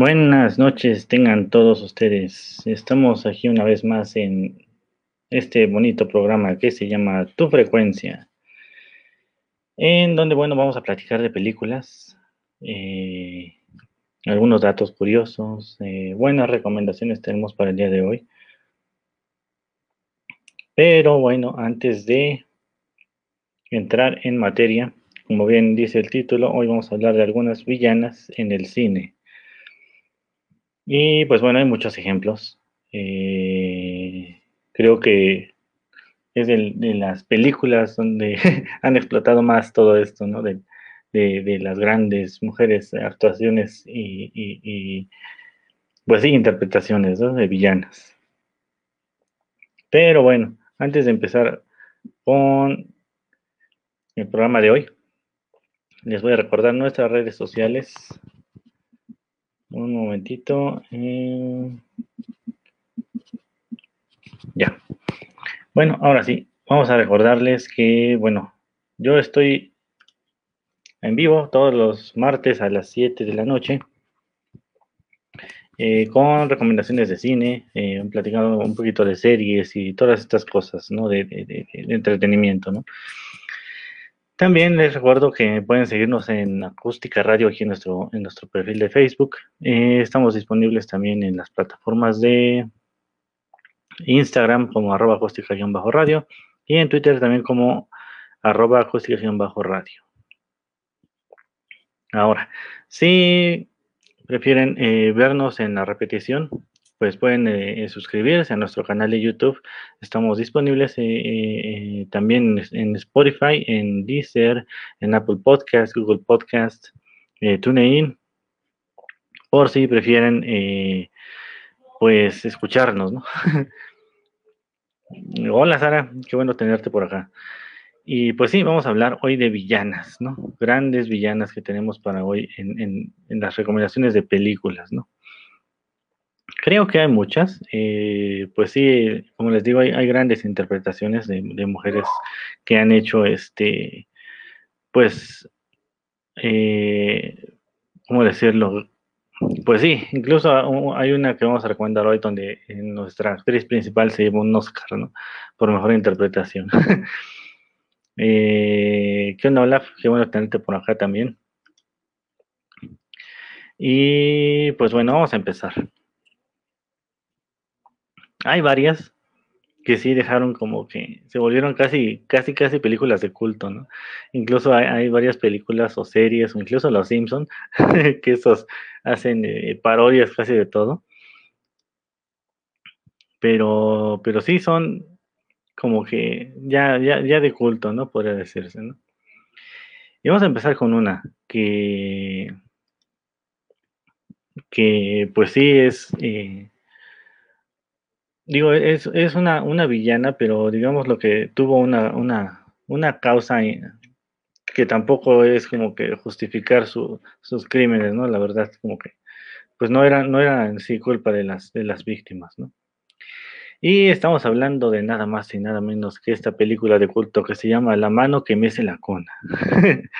Buenas noches, tengan todos ustedes. Estamos aquí una vez más en este bonito programa que se llama Tu Frecuencia, en donde, bueno, vamos a platicar de películas, eh, algunos datos curiosos, eh, buenas recomendaciones tenemos para el día de hoy. Pero bueno, antes de entrar en materia, como bien dice el título, hoy vamos a hablar de algunas villanas en el cine. Y pues bueno, hay muchos ejemplos. Eh, creo que es de, las películas donde han explotado más todo esto, ¿no? De, las grandes mujeres, actuaciones y, pues sí, interpretaciones de villanas. Pero bueno, antes de empezar con el programa de hoy, les voy a recordar nuestras redes sociales. Un momentito. Eh, ya. Bueno, ahora sí, vamos a recordarles que, bueno, yo estoy en vivo todos los martes a las 7 de la noche eh, con recomendaciones de cine, eh, platicando un poquito de series y todas estas cosas, ¿no? De, entretenimiento, ¿no? También les recuerdo que pueden seguirnos en Acústica Radio aquí en nuestro, en nuestro perfil de Facebook. Eh, estamos disponibles también en las plataformas de Instagram como arroba acústica-radio y en Twitter también como arroba acústica-radio. Ahora, si prefieren eh, vernos en la repetición, pues pueden eh, suscribirse a nuestro canal de YouTube. Estamos disponibles eh, también en Spotify, en Deezer, en Apple Podcast, Google Podcast, TuneIn, por si prefieren pues escucharnos, ¿no? Hola Sara, qué bueno tenerte por acá. Y pues sí, vamos a hablar hoy de villanas, ¿no? Grandes villanas que tenemos para hoy en, las recomendaciones de películas, ¿no? Creo que hay muchas. Eh, pues sí, como les digo, hay, grandes interpretaciones de, mujeres que han hecho este, pues, eh, ¿cómo decirlo? Pues sí, incluso hay una que vamos a recomendar hoy donde nuestra actriz principal se llevó un Oscar, ¿no? Por mejor interpretación. Eh, ¿Qué onda, Olaf? Qué bueno tenerte por acá también. Y pues bueno, vamos a empezar. Hay varias que sí dejaron como que se volvieron casi, casi, casi películas de culto, ¿no? Incluso hay, varias películas o series, o incluso Los Simpson, que esos hacen eh, parodias casi de todo. Pero, pero sí son, como que ya, ya, ya de culto, ¿no? Podría decirse, ¿no? Y vamos a empezar con una que, que pues sí es, eh, digo, es, una, una, villana, pero digamos lo que tuvo una, una, una causa que tampoco es como que justificar sus crímenes, ¿no? La verdad, como que, pues no era, no era en sí culpa de las, de las víctimas, ¿no? Y estamos hablando de nada más y nada menos que esta película de culto que se llama La mano que mece la cona.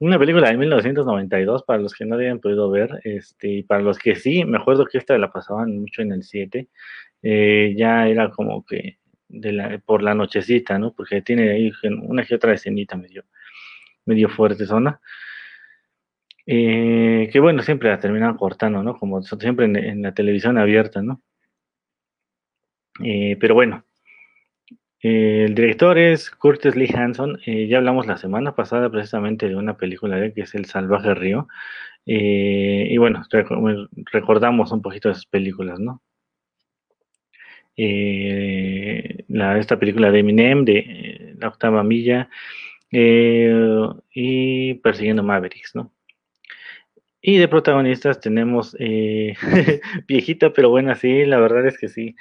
Una película de 1992 para los que no habían podido ver, este, y para los que sí, me acuerdo que esta la pasaban mucho en el 7, eh, ya era como que de la, por la nochecita, ¿no? Porque tiene ahí una que otra escenita medio, medio fuerte zona. Eh, que bueno, siempre la terminan cortando, ¿no? Como siempre en la televisión abierta, ¿no? Eh, pero bueno, eh, el director es Curtis Lee Hanson. Eh, ya hablamos la semana pasada precisamente de una película de que es El Salvaje Río. y bueno, recordamos un poquito de esas películas, ¿no? La, esta película de Eminem, de La Octava Milla y Persiguiendo Mavericks, ¿no? Y de protagonistas tenemos eh, viejita, pero buena, sí, la verdad es que sí.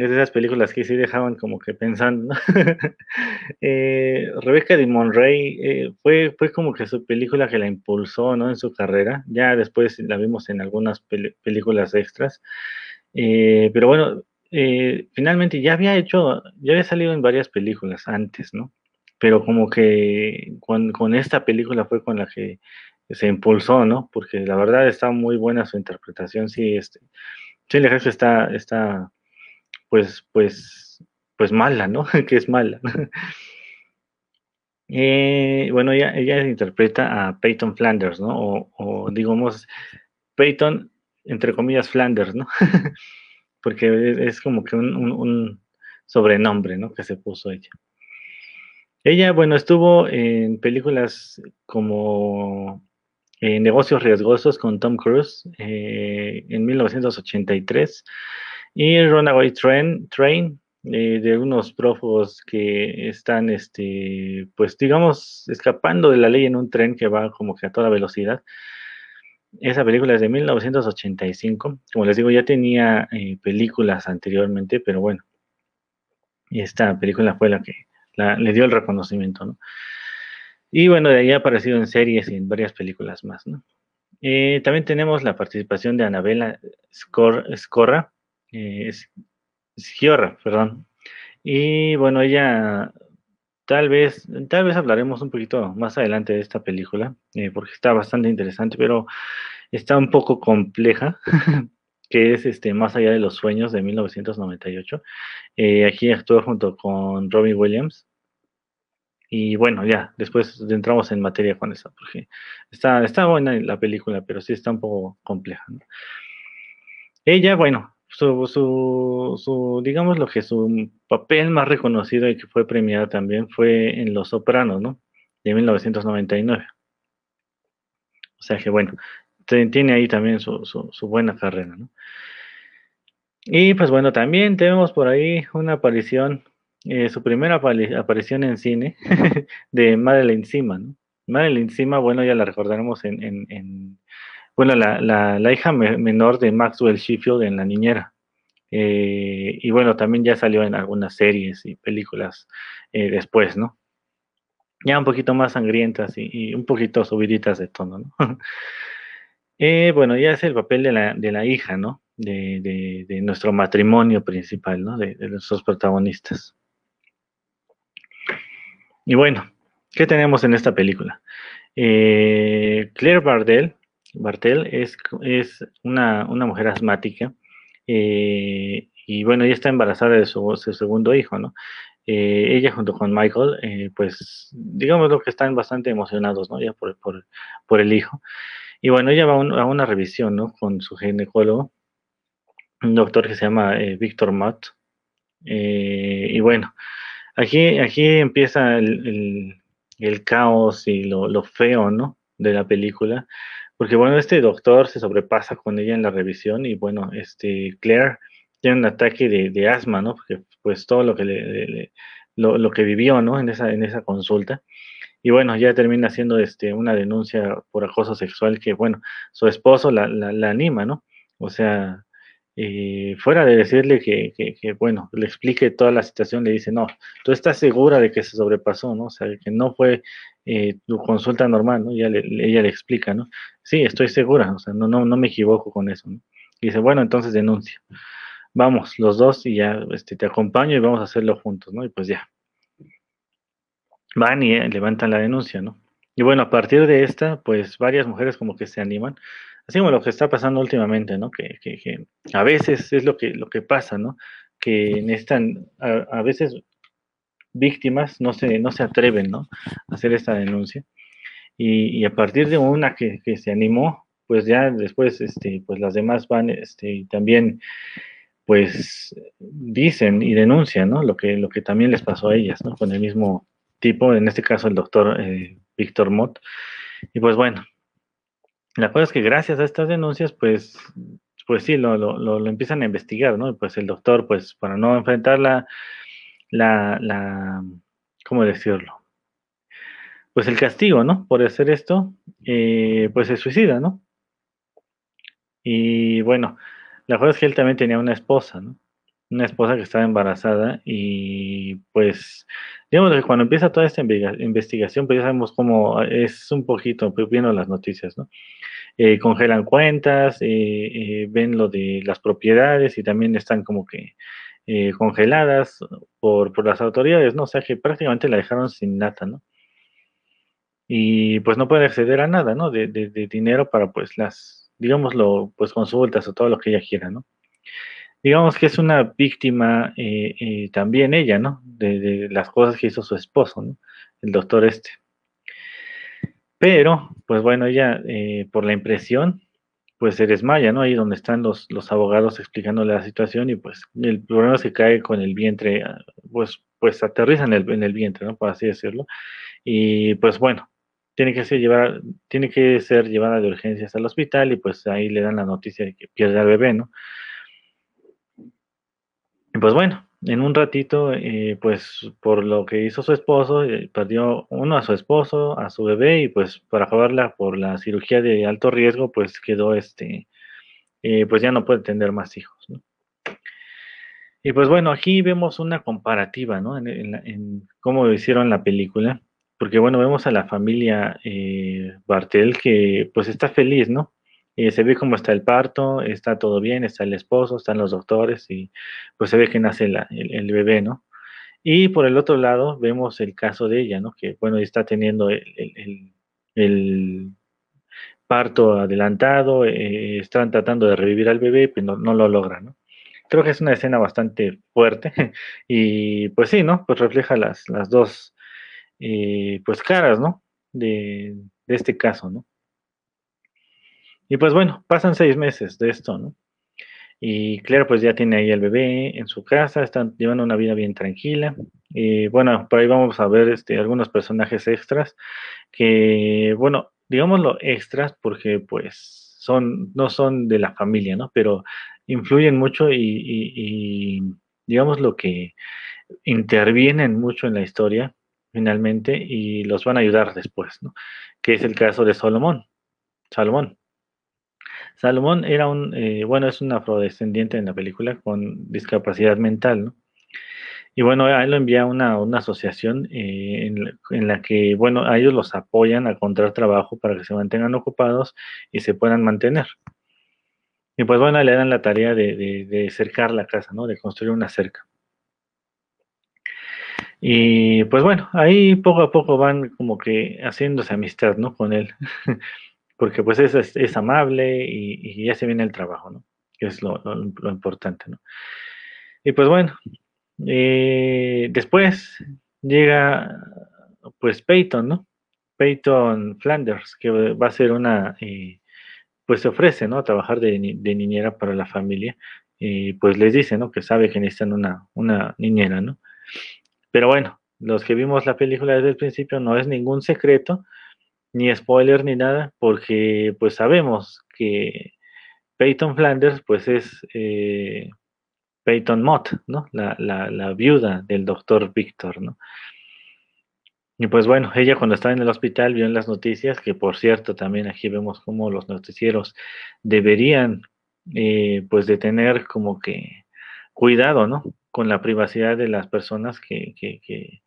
Es de esas películas que sí dejaban como que pensando. eh, Rebecca de Monrey eh, fue, fue como que su película que la impulsó ¿no? en su carrera. Ya después la vimos en algunas películas extras. Eh, pero bueno, finalmente ya había hecho, ya había salido en varias películas antes, ¿no? Pero como que con, esta película fue con la que se impulsó, ¿no? Porque la verdad está muy buena su interpretación, sí, este, Chile está, está, pues, pues, pues mala, ¿no? que es mala. eh, bueno, ella, ella interpreta a Peyton Flanders, ¿no? O, digamos, Peyton, entre comillas, Flanders, ¿no? Porque es, como que un sobrenombre, ¿no? Que se puso ella. Ella, bueno, estuvo en películas como eh, Negocios Riesgosos con Tom Cruise eh, en 1983 y Runaway Train, Train eh, de unos prófugos que están, este, pues digamos, escapando de la ley en un tren que va como que a toda velocidad. Esa película es de 1985. Como les digo, ya tenía eh, películas anteriormente, pero bueno, esta película fue la que le dio el reconocimiento, ¿no? Y bueno, de ahí ha aparecido en series y en varias películas más, ¿no? Eh, también tenemos la participación de Anabela Scor Scorra, eh, Sciorra, perdón. Y bueno, ella tal vez, tal vez hablaremos un poquito más adelante de esta película, eh, porque está bastante interesante, pero está un poco compleja, que es este Más allá de los sueños de 1998. Eh, aquí actúa junto con Robbie Williams, y bueno, ya, después entramos en materia con eso, porque está, está buena la película, pero sí está un poco compleja. Ella, bueno, su, su, digamos lo que su papel más reconocido y que fue premiada también fue en Los Sopranos, ¿no? De 1999. O sea que bueno, tiene ahí también su, su, su buena carrera, ¿no? Y pues bueno, también tenemos por ahí una aparición eh, su primera aparición en cine de Madeline Sima, ¿no? Madeline Sima, bueno, ya la recordaremos en, en, en bueno, la, la, hija me, menor de Maxwell Sheffield en La Niñera. Eh, y bueno, también ya salió en algunas series y películas eh, después, ¿no? Ya un poquito más sangrientas y, un poquito subiditas de tono, ¿no? Eh, bueno, ya es el papel de la, de la hija, ¿no? De, de, nuestro matrimonio principal, ¿no? De, de nuestros protagonistas. Y bueno, ¿qué tenemos en esta película? Claire Bardell, Bartel es, es una, una, mujer asmática eh, y bueno, ella está embarazada de su, segundo hijo, ¿no? Eh, ella junto con Michael, eh, pues digamos lo que están bastante emocionados, ¿no? Ya por, por, por el hijo. Y bueno, ella va a una revisión, ¿no? Con su ginecólogo, un doctor que se llama Víctor Mott. y bueno, Aquí, aquí empieza el, el, el caos y lo, lo, feo, ¿no? De la película. Porque, bueno, este doctor se sobrepasa con ella en la revisión y, bueno, este Claire tiene un ataque de, asma, ¿no? Porque, pues, todo lo que, le, lo, que vivió, ¿no? En esa, en esa consulta. Y, bueno, ya termina haciendo este, una denuncia por acoso sexual que, bueno, su esposo la, la, la anima, ¿no? O sea, eh, fuera de decirle que, que, que, bueno, le explique toda la situación, le dice, no, tú estás segura de que se sobrepasó, ¿no? O sea, que no fue eh, tu consulta normal, ¿no? Ella le, ella le explica, ¿no? Sí, estoy segura, o sea, no, no, no me equivoco con eso, ¿no? Y dice, bueno, entonces denuncia. Vamos, los dos y ya este, te acompaño y vamos a hacerlo juntos, ¿no? Y pues ya. Van y eh, levantan la denuncia, ¿no? Y bueno, a partir de esta, pues varias mujeres como que se animan así como lo que está pasando últimamente, ¿no? Que, que, que, a veces es lo que, lo que pasa, ¿no? Que necesitan, a, a, veces víctimas no se, no se atreven, ¿no? A hacer esta denuncia. Y, a partir de una que, se animó, pues ya después, este, pues las demás van, este, también, pues dicen y denuncian, ¿no? Lo que, lo que también les pasó a ellas, ¿no? Con el mismo tipo, en este caso el doctor eh, Víctor Mott. Y pues bueno, la cosa es que gracias a estas denuncias, pues, pues sí, lo, lo, lo, empiezan a investigar, ¿no? Pues el doctor, pues, para no enfrentar la, la, la ¿cómo decirlo? Pues el castigo, ¿no? Por hacer esto, eh, pues se suicida, ¿no? Y bueno, la cosa es que él también tenía una esposa, ¿no? Una esposa que estaba embarazada y pues, digamos que cuando empieza toda esta investigación, pues ya sabemos cómo es un poquito, pues viendo las noticias, ¿no? Eh, congelan cuentas, eh, eh, ven lo de las propiedades y también están como que congeladas por, por, las autoridades, ¿no? O sea que prácticamente la dejaron sin nada, ¿no? Y pues no puede acceder a nada, ¿no? De, de, de dinero para pues las, digámoslo, pues consultas o todo lo que ella quiera, ¿no? Digamos que es una víctima también ella, ¿no? De, de, las cosas que hizo su esposo, ¿no? El doctor este. Pero, pues bueno, ella, eh, por la impresión, pues se desmaya, ¿no? Ahí donde están los, los abogados explicándole la situación y pues el problema es que cae con el vientre, ah, pues, pues aterriza en el, en el vientre, ¿no? Por así decirlo. Y pues bueno, tiene que ser llevada, tiene que ser llevada de urgencias al hospital y pues ahí le dan la noticia de que pierde al bebé, ¿no? Y pues bueno, en un ratito, eh, pues por lo que hizo su esposo, eh, perdió uno a su esposo, a su bebé y pues para acabarla por la cirugía de alto riesgo, pues quedó este, eh, pues ya no puede tener más hijos. ¿no? Y pues bueno, aquí vemos una comparativa, ¿no? En, en, cómo hicieron la película, porque bueno, vemos a la familia Bartel que pues está feliz, ¿no? Se ve cómo está el parto, está todo bien, está el esposo, están los doctores y pues se ve que nace el, bebé, ¿no? Y por el otro lado vemos el caso de ella, ¿no? Que bueno, está teniendo el, parto adelantado, eh, están tratando de revivir al bebé, pero no, lo logran, ¿no? Creo que es una escena bastante fuerte y pues sí, ¿no? Pues refleja las, las dos, eh, pues caras, ¿no? De, de este caso, ¿no? Y pues bueno, pasan seis meses de esto, ¿no? Y Claire pues ya tiene ahí el bebé en su casa, están llevando una vida bien tranquila. Y bueno, por ahí vamos a ver este, algunos personajes extras que, bueno, digámoslo extras porque pues son, no son de la familia, ¿no? Pero influyen mucho y, y digamos lo que intervienen mucho en la historia finalmente y los van a ayudar después, ¿no? Que es el caso de Salomón. Salomón. Salomón era un, eh, bueno, es un afrodescendiente en la película con discapacidad mental, ¿no? Y bueno, a él lo envía una, una asociación eh, en, la, que, bueno, ellos los apoyan a encontrar trabajo para que se mantengan ocupados y se puedan mantener. Y pues bueno, le dan la tarea de, de cercar la casa, ¿no? De construir una cerca. Y pues bueno, ahí poco a poco van como que haciéndose amistad, ¿no? Con él. porque pues es, es, amable y, ya se viene el trabajo, ¿no? Que es lo, importante, ¿no? Y pues bueno, eh, después llega pues Peyton, ¿no? Peyton Flanders, que va a ser una, eh, pues se ofrece, ¿no? A trabajar de, niñera para la familia. Y pues les dice, ¿no? Que sabe que necesitan una, una niñera, ¿no? Pero bueno, los que vimos la película desde el principio no es ningún secreto ni spoiler ni nada, porque pues sabemos que Peyton Flanders pues es eh, Peyton Mott, ¿no? La, la, viuda del doctor Víctor, ¿no? Y pues bueno, ella cuando estaba en el hospital vio en las noticias, que por cierto también aquí vemos cómo los noticieros deberían eh, pues de tener como que cuidado, ¿no? Con la privacidad de las personas que, que, que,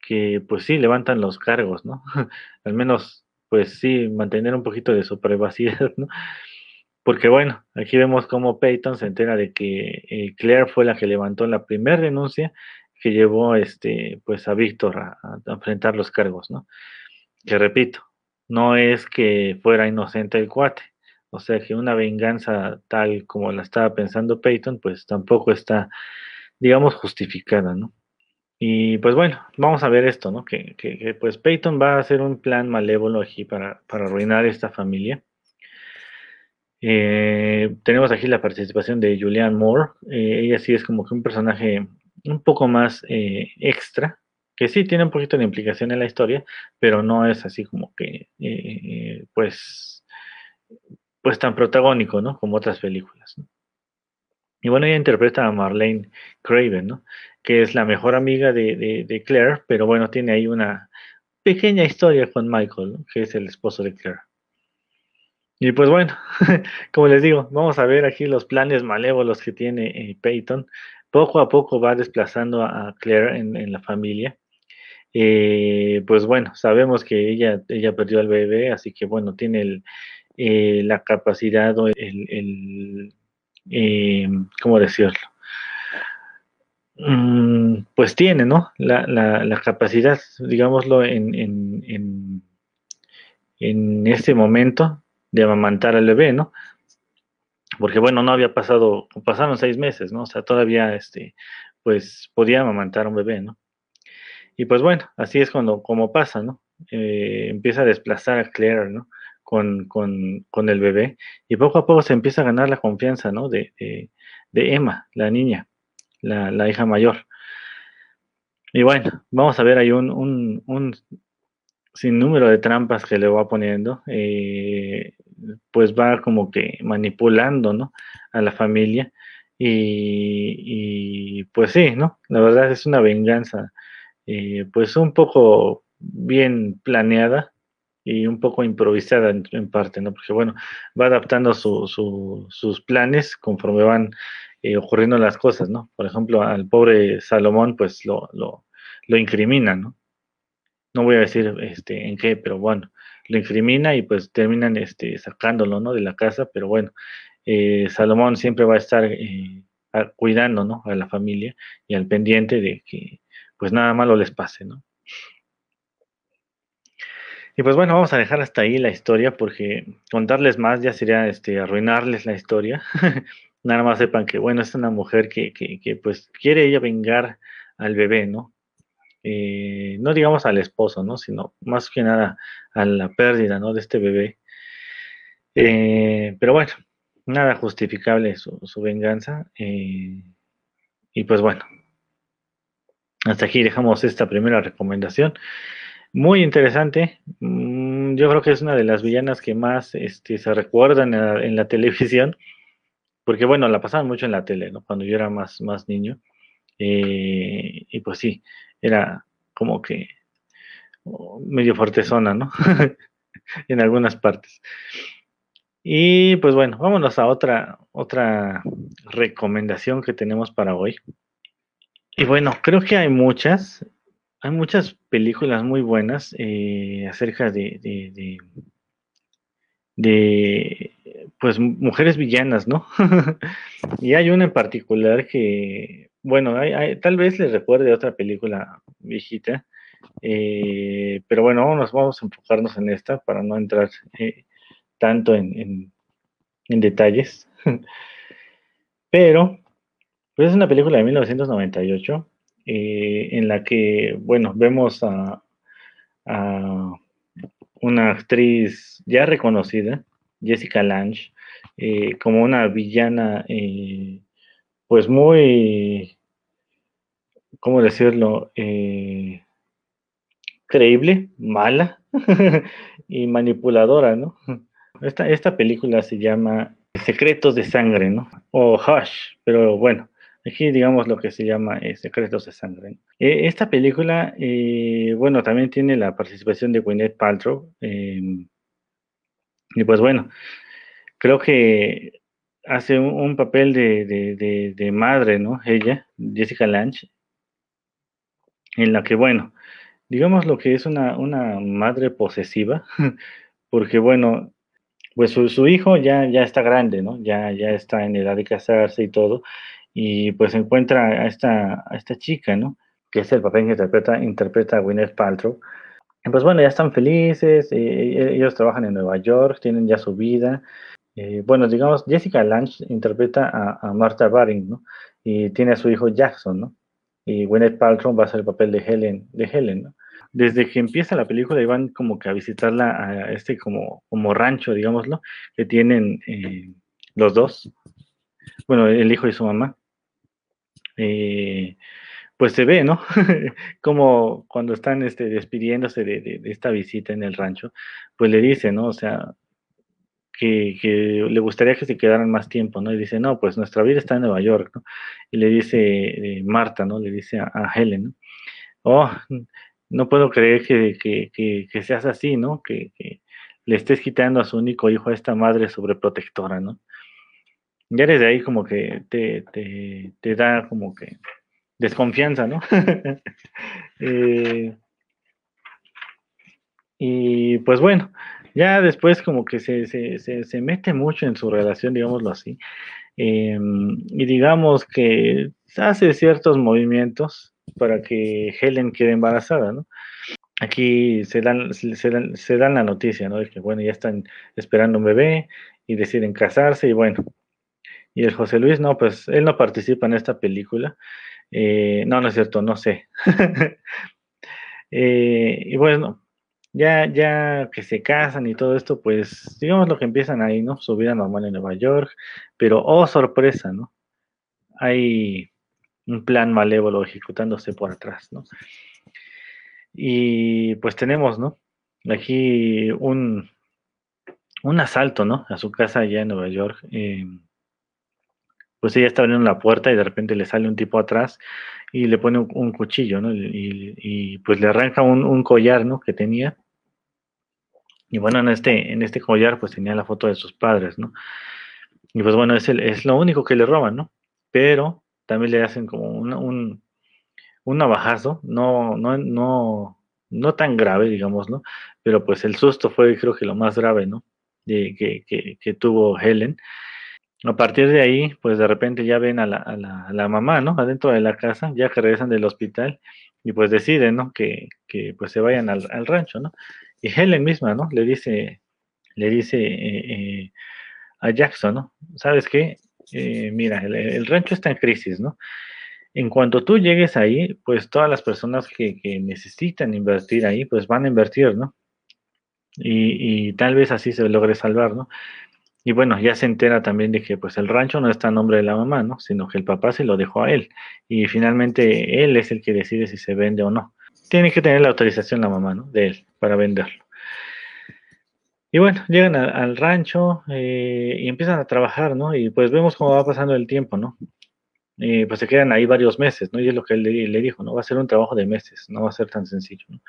que pues sí levantan los cargos, ¿no? Al menos, pues sí, mantener un poquito de su privacidad, ¿no? Porque bueno, aquí vemos cómo Peyton se entera de que eh, Claire fue la que levantó la primera denuncia que llevó este, pues a Víctor a, enfrentar los cargos, ¿no? Que repito, no es que fuera inocente el cuate, o sea que una venganza tal como la estaba pensando Peyton, pues tampoco está, digamos, justificada, ¿no? Y pues bueno, vamos a ver esto, ¿no? Que, que, pues Peyton va a hacer un plan malévolo aquí para, para arruinar esta familia. Eh, tenemos aquí la participación de Julianne Moore. Eh, ella sí es como que un personaje un poco más eh, extra, que sí tiene un poquito de implicación en la historia, pero no es así como que, pues, pues tan protagónico, ¿no? Como otras películas. ¿no? Y bueno, ella interpreta a Marlene Craven, ¿no? Que es la mejor amiga de, Claire, pero bueno, tiene ahí una pequeña historia con Michael, que es el esposo de Claire. Y pues bueno, como les digo, vamos a ver aquí los planes malévolos que tiene eh, Peyton. Poco a poco va desplazando a Claire en, la familia. Eh, pues bueno, sabemos que ella, ella perdió al bebé, así que bueno, tiene eh, la capacidad o el, ¿cómo decirlo? Mm, pues tiene, ¿no? La, la, capacidad, digámoslo, en, en, en, en este momento de amamantar al bebé, ¿no? Porque bueno, no había pasado, pasaron seis meses, ¿no? O sea, todavía, este, pues podía amamantar a un bebé, ¿no? Y pues bueno, así es cuando, como pasa, ¿no? Eh, empieza a desplazar a Claire, ¿no? Con, con, con, el bebé y poco a poco se empieza a ganar la confianza, ¿no? De, de, Emma, la niña, la, la, hija mayor. Y bueno, vamos a ver ahí un, un, un sin número de trampas que le va poniendo, eh, pues va como que manipulando, ¿no? A la familia. Y, pues sí, ¿no? La verdad es una venganza, eh, pues un poco bien planeada y un poco improvisada en, parte, ¿no? Porque bueno, va adaptando sus planes conforme van eh, ocurriendo las cosas, ¿no? Por ejemplo, al pobre Salomón, pues lo, lo, lo incrimina, ¿no? no voy a decir este, en qué, pero bueno, lo incrimina y pues terminan este, sacándolo, ¿no? De la casa, pero bueno, eh, Salomón siempre va a estar eh, cuidando, ¿no? A la familia y al pendiente de que pues nada malo les pase, ¿no? Y pues bueno, vamos a dejar hasta ahí la historia porque contarles más ya sería este, arruinarles la historia. nada más sepan que, bueno, es una mujer que, que, pues quiere ella vengar al bebé, ¿no? Eh, no digamos al esposo, ¿no? Sino más que nada a la pérdida, ¿no? De este bebé. Eh, pero bueno, nada justificable su, venganza. Eh, y pues bueno, hasta aquí dejamos esta primera recomendación. Muy interesante. Mm, yo creo que es una de las villanas que más este, se recuerdan en la, televisión. Porque bueno, la pasaban mucho en la tele, ¿no? Cuando yo era más, más niño. y pues sí, era como que medio zona, ¿no? en algunas partes. Y pues bueno, vámonos a otra, otra recomendación que tenemos para hoy. Y bueno, creo que hay muchas, hay muchas películas muy buenas eh, acerca de, de, de, pues mujeres villanas, ¿no? y hay una en particular que bueno, tal vez les recuerde otra película viejita, eh, pero bueno, vamos, vamos a enfocarnos en esta para no entrar eh, tanto en, detalles. pero, pues es una película de 1998 eh, en la que, bueno, vemos a, a una actriz ya reconocida, Jessica Lange, como una villana pues muy, ¿cómo decirlo? Eh, creíble, mala y manipuladora, ¿no? Esta, esta película se llama Secretos de Sangre, ¿no? O Hush, pero bueno, aquí digamos lo que se llama eh, Secretos de Sangre. Eh, esta película, bueno, también tiene la participación de Gwyneth Paltrow. Y pues bueno, creo que hace un, papel de, madre, ¿no? Ella, Jessica Lange, en la que, bueno, digamos lo que es una, una madre posesiva, porque, bueno, pues su, hijo ya, ya está grande, ¿no? Ya, ya está en edad de casarse y todo, y pues encuentra a esta, a esta chica, ¿no? Que es el papel que interpreta, interpreta a Gwyneth Paltrow. Pues bueno, ya están felices, eh, ellos trabajan en Nueva York, tienen ya su vida, eh, bueno, digamos, Jessica Lange interpreta a, Martha Baring, ¿no? Y tiene a su hijo Jackson, ¿no? Y Gwyneth Paltrow va a ser el papel de Helen, de Helen, ¿no? Desde que empieza la película van como que a visitarla a este como, como rancho, digámoslo, que tienen eh, los dos, bueno, el hijo y su mamá. Eh, pues se ve, ¿no? como cuando están este, despidiéndose de, esta visita en el rancho, pues le dice, ¿no? O sea, que, le gustaría que se quedaran más tiempo, ¿no? Y dice, no, pues nuestra vida está en Nueva York, ¿no? Y le dice eh, Marta, ¿no? Le dice a, Helen, ¿no? Oh, no puedo creer que, seas así, ¿no? Que, le estés quitando a su único hijo a esta madre sobreprotectora, ¿no? Ya desde ahí como que te, te, te da como que desconfianza, ¿no? eh, y pues bueno, ya después como que se, se, se, mete mucho en su relación, digámoslo así. Em, y digamos que hace ciertos movimientos para que Helen quede embarazada, ¿no? Aquí se dan, se dan, se dan la noticia, ¿no? De que, bueno, ya están esperando un bebé y deciden casarse y bueno. Y el José Luis, no, pues él no participa en esta película. Eh, no, no es cierto, no sé. eh, y bueno, ya, ya que se casan y todo esto, pues digamos lo que empiezan ahí, ¿no? Su vida normal en Nueva York, pero oh sorpresa, ¿no? Hay un plan malévolo ejecutándose por atrás, ¿no? Y pues tenemos, ¿no? Aquí un, un asalto, ¿no? A su casa allá en Nueva York. Eh, pues ella está abriendo la puerta y de repente le sale un tipo atrás y le pone un, cuchillo, ¿no? Y, pues le arranca un, collar, ¿no? Que tenía. Y bueno, en este, en este collar pues tenía la foto de sus padres, ¿no? Y pues bueno, es, el, es lo único que le roban, ¿no? Pero también le hacen como un, un navajazo, no, no, no, no tan grave, digámoslo, pero pues el susto fue creo que lo más grave, ¿no? De, que, que, que tuvo Helen a partir de ahí, pues de repente ya ven a la, mamá, ¿no? Adentro de la casa, ya que regresan del hospital, y pues deciden, ¿no? Que, pues se vayan al, rancho, ¿no? Y Helen misma, ¿no? Le dice, le dice eh, eh, a Jackson, ¿no? ¿Sabes qué? Eh, mira, el, el, rancho está en crisis, ¿no? En cuanto tú llegues ahí, pues todas las personas que, que necesitan invertir ahí, pues van a invertir, ¿no? Y, y, tal vez así se logre salvar, ¿no? Y bueno, ya se entera también de que pues el rancho no está a nombre de la mamá, ¿no? Sino que el papá se lo dejó a él. Y finalmente él es el que decide si se vende o no. Tiene que tener la autorización la mamá, ¿no? De él para venderlo. Y bueno, llegan al rancho eh, y empiezan a trabajar, ¿no? Y pues vemos cómo va pasando el tiempo, ¿no? Y pues se quedan ahí varios meses, ¿no? Y es lo que él le, le, dijo, ¿no? Va a ser un trabajo de meses, no va a ser tan sencillo, ¿no?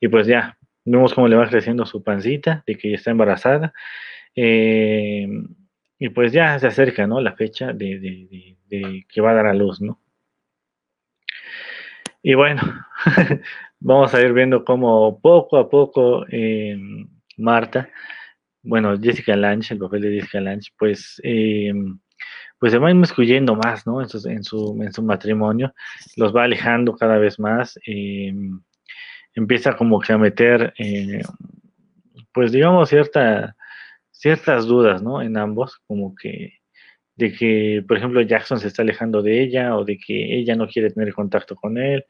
Y pues ya, vemos cómo le va creciendo su pancita, de que ya está embarazada, eh, y pues ya se acerca, ¿no? La fecha de, de, que va a dar a luz, ¿no? Y bueno, vamos a ir viendo cómo poco a poco eh, Marta, bueno, Jessica Lange, el papel de Jessica Lange, pues, eh, pues se va inmiscuyendo más, ¿no? En su, en su, en su matrimonio, los va alejando cada vez más, empieza como que a meter, pues digamos, cierta ciertas dudas, ¿no? En ambos, como que de que, por ejemplo, Jackson se está alejando de ella o de que ella no quiere tener contacto con él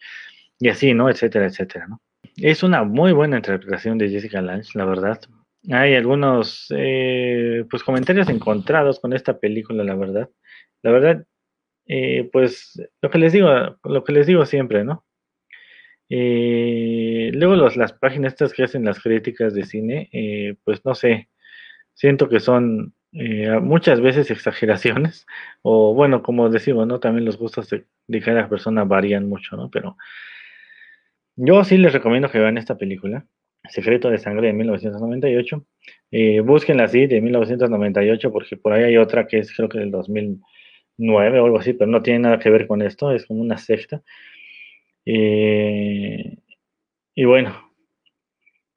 y así, ¿no? Etcétera, etcétera, ¿no? Es una muy buena interpretación de Jessica Lange, la verdad. Hay algunos, eh, pues, comentarios encontrados con esta película, la verdad. La verdad, eh, pues, lo que les digo, lo que les digo siempre, ¿no? Eh, luego las páginas estas que hacen las críticas de cine, eh, pues no sé, siento que son eh, muchas veces exageraciones, o bueno, como decimos, ¿no? También los gustos de, de, cada persona varían mucho, ¿no? Pero yo sí les recomiendo que vean esta película, Secreto de Sangre de 1998. Eh, búsquenla así, de 1998, porque por ahí hay otra que es creo que del 2009 o algo así, pero no tiene nada que ver con esto, es como una secta. Eh, y bueno,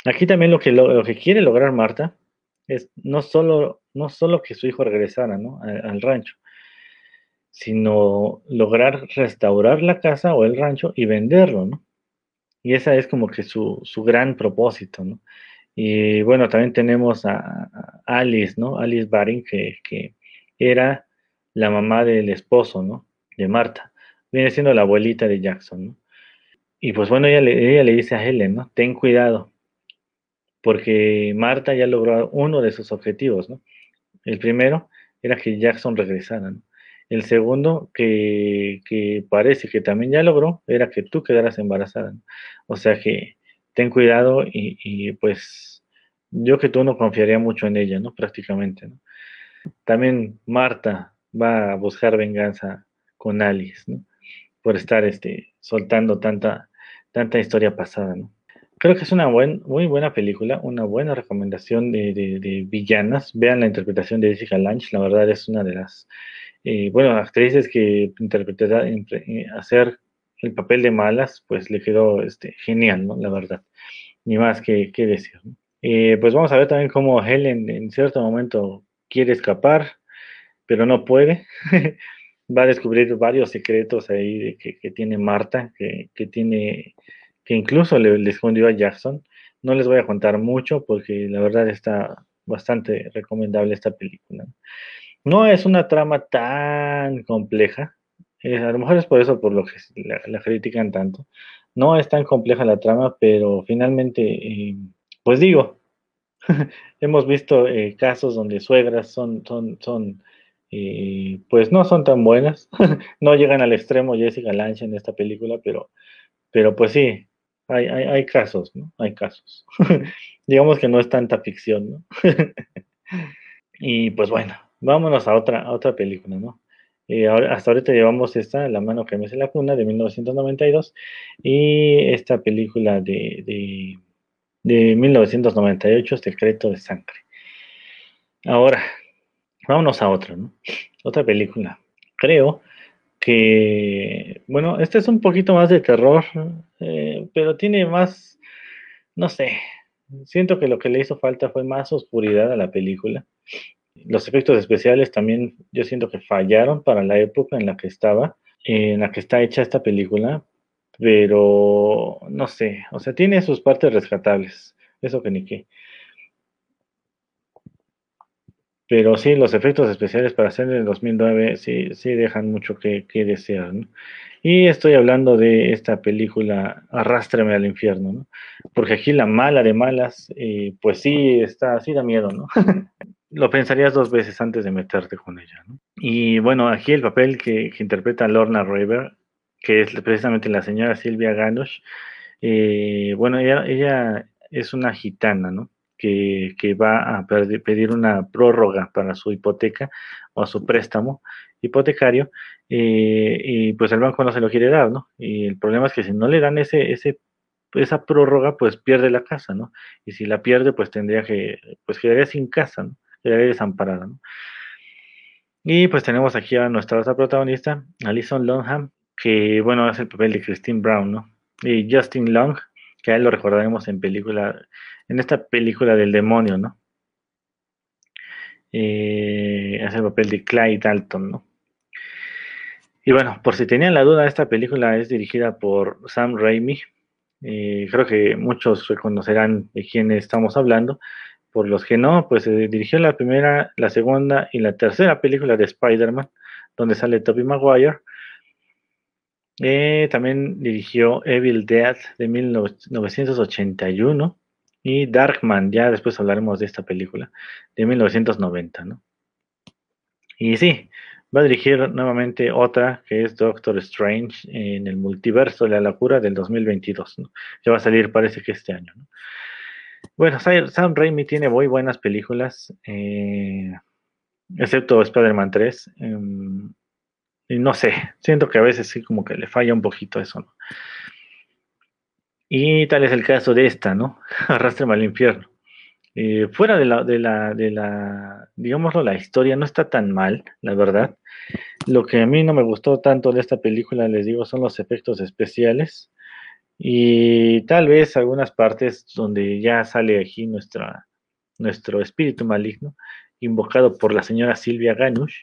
aquí también lo que, lo, lo que quiere lograr Marta es no solo, no solo que su hijo regresara ¿no? al, rancho, sino lograr restaurar la casa o el rancho y venderlo, ¿no? Y esa es como que su, su gran propósito, ¿no? Y bueno, también tenemos a, a Alice, ¿no? Alice Baring, que, que, era la mamá del esposo, ¿no? De Marta. Viene siendo la abuelita de Jackson, ¿no? Y pues bueno, ella le, ella le dice a Helen, ¿no? Ten cuidado, porque Marta ya logró uno de sus objetivos, ¿no? El primero era que Jackson regresara, ¿no? El segundo, que, parece que también ya logró, era que tú quedaras embarazada. ¿no? O sea que ten cuidado y, y, pues yo que tú no confiaría mucho en ella, ¿no? Prácticamente, ¿no? También Marta va a buscar venganza con Alice, ¿no? Por estar este, soltando tanta, tanta historia pasada, ¿no? Creo que es una buen, muy buena película, una buena recomendación de, villanas. Vean la interpretación de Jessica Lange, la verdad es una de las, eh, bueno, actrices que interpretará, eh, hacer el papel de malas, pues le quedó este, genial, ¿no? La verdad, ni más que, decir. Eh, pues vamos a ver también cómo Helen en cierto momento quiere escapar, pero no puede. Va a descubrir varios secretos ahí que, tiene Marta, que, que tiene que incluso le, escondió a Jackson. No les voy a contar mucho porque la verdad está bastante recomendable esta película. No es una trama tan compleja, eh, a lo mejor es por eso por lo que la, critican tanto. No es tan compleja la trama, pero finalmente, eh, pues digo, hemos visto eh, casos donde suegras son, son, son pues no son tan buenas, no llegan al extremo Jessica Lange en esta película, pero, pero pues sí, hay, hay, casos, ¿no? Hay casos. Digamos que no es tanta ficción, ¿no? y pues bueno, vámonos a otra, a otra película, ¿no? Eh, hasta ahorita llevamos esta, La mano que me hace la cuna, de 1992, y esta película de, de, de 1998, Secreto de Sangre. Ahora, vámonos a otra, ¿no? Otra película. Creo que, bueno, este es un poquito más de terror, eh, pero tiene más, no sé, siento que lo que le hizo falta fue más oscuridad a la película. Los efectos especiales también yo siento que fallaron para la época en la que estaba, en la que está hecha esta película, pero no sé, o sea, tiene sus partes rescatables, eso que ni qué. Pero sí, los efectos especiales para hacer el 2009 sí, sí dejan mucho que, desear, ¿no? Y estoy hablando de esta película Arrástrame al infierno, ¿no? Porque aquí la mala de malas, eh, pues sí, está, sí da miedo, ¿no? Lo pensarías dos veces antes de meterte con ella, ¿no? Y bueno, aquí el papel que, interpreta Lorna River, que es precisamente la señora Silvia Ganush, eh, bueno, ella, ella es una gitana, ¿no? Que, va a pedir una prórroga para su hipoteca o su préstamo hipotecario eh, y pues el banco no se lo quiere dar, ¿no? Y el problema es que si no le dan ese, esa prórroga, pues pierde la casa, ¿no? Y si la pierde, pues tendría que, pues quedaría sin casa, ¿no? Quedaría desamparada, ¿no? Y pues tenemos aquí a nuestra otra protagonista, Alison Longham, que bueno, hace el papel de Christine Brown, ¿no? Y Justin Long, que a él lo recordaremos en película en esta película del demonio, ¿no? Eh, hace el papel de Clyde Dalton, ¿no? Y bueno, por si tenían la duda, esta película es dirigida por Sam Raimi. Eh, creo que muchos reconocerán de quién estamos hablando. Por los que no, pues se dirigió la primera, la segunda y la tercera película de Spider-Man, donde sale Tobey Maguire. Eh, también dirigió Evil Dead de 1981 y Darkman, ya después hablaremos de esta película, de 1990, ¿no? Y sí, va a dirigir nuevamente otra que es Doctor Strange en el multiverso de la locura del 2022, ¿no? Que va a salir parece que este año, ¿no? Bueno, Sam Raimi tiene muy buenas películas, eh, excepto Spider-Man 3. Em, no sé, siento que a veces sí como que le falla un poquito eso, ¿no? Y tal es el caso de esta, ¿no? Arrastrame al infierno. Eh, fuera de la, de la, de la, digámoslo, la historia no está tan mal, la verdad. Lo que a mí no me gustó tanto de esta película, les digo, son los efectos especiales y tal vez algunas partes donde ya sale aquí nuestra, nuestro espíritu maligno, invocado por la señora Silvia Ganush,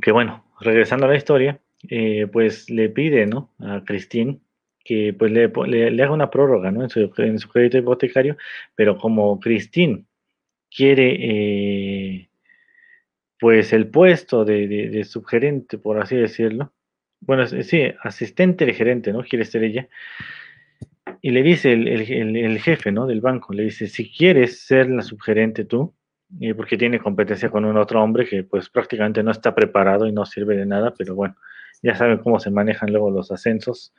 que bueno, regresando a la historia, eh, pues le pide, ¿no? A Christine que pues le, le, haga una prórroga ¿no? en, su, en su crédito hipotecario, pero como Christine quiere eh, pues el puesto de, de, subgerente, por así decirlo, bueno, sí, asistente de gerente, ¿no? Quiere ser ella. Y le dice el, el, el, jefe, ¿no? Del banco, le dice, si quieres ser la subgerente tú, eh, porque tiene competencia con un otro hombre que pues prácticamente no está preparado y no sirve de nada, pero bueno, ya saben cómo se manejan luego los ascensos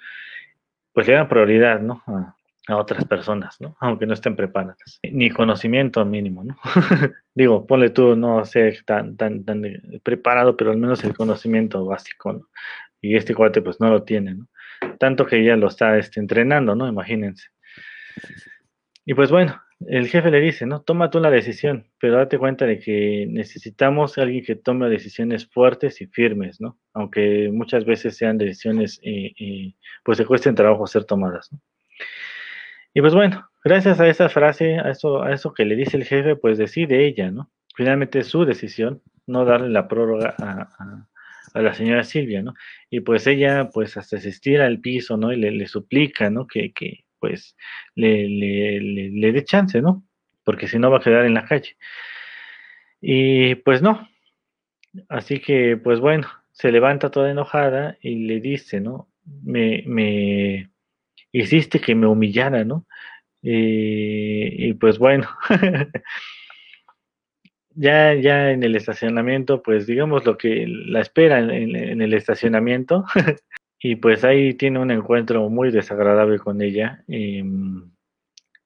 pues le dan prioridad, ¿no? A, otras personas, ¿no? Aunque no estén preparadas. Ni conocimiento mínimo, ¿no? Digo, ponle tú, no sé, tan, tan, tan preparado, pero al menos el conocimiento básico, ¿no? Y este cuate pues no lo tiene, ¿no? Tanto que ella lo está este, entrenando, ¿no? Imagínense. Y pues bueno, el jefe le dice, ¿no? Toma tú la decisión, pero date cuenta de que necesitamos alguien que tome decisiones fuertes y firmes, ¿no? Aunque muchas veces sean decisiones, eh, eh, pues se cuesten trabajo ser tomadas, ¿no? Y pues bueno, gracias a esa frase, a eso, a eso que le dice el jefe, pues decide ella, ¿no? Finalmente es su decisión, no darle la prórroga a, la señora Silvia, ¿no? Y pues ella, pues hasta se estira al piso, ¿no? Y le, suplica, ¿no? Que, pues le, le, dé chance, ¿no? Porque si no va a quedar en la calle. Y pues no. Así que, pues bueno, se levanta toda enojada y le dice, ¿no? Me, me hiciste que me humillara, ¿no? y pues bueno, ya, ya en el estacionamiento, pues digamos lo que la espera en, el estacionamiento. y pues ahí tiene un encuentro muy desagradable con ella. Em,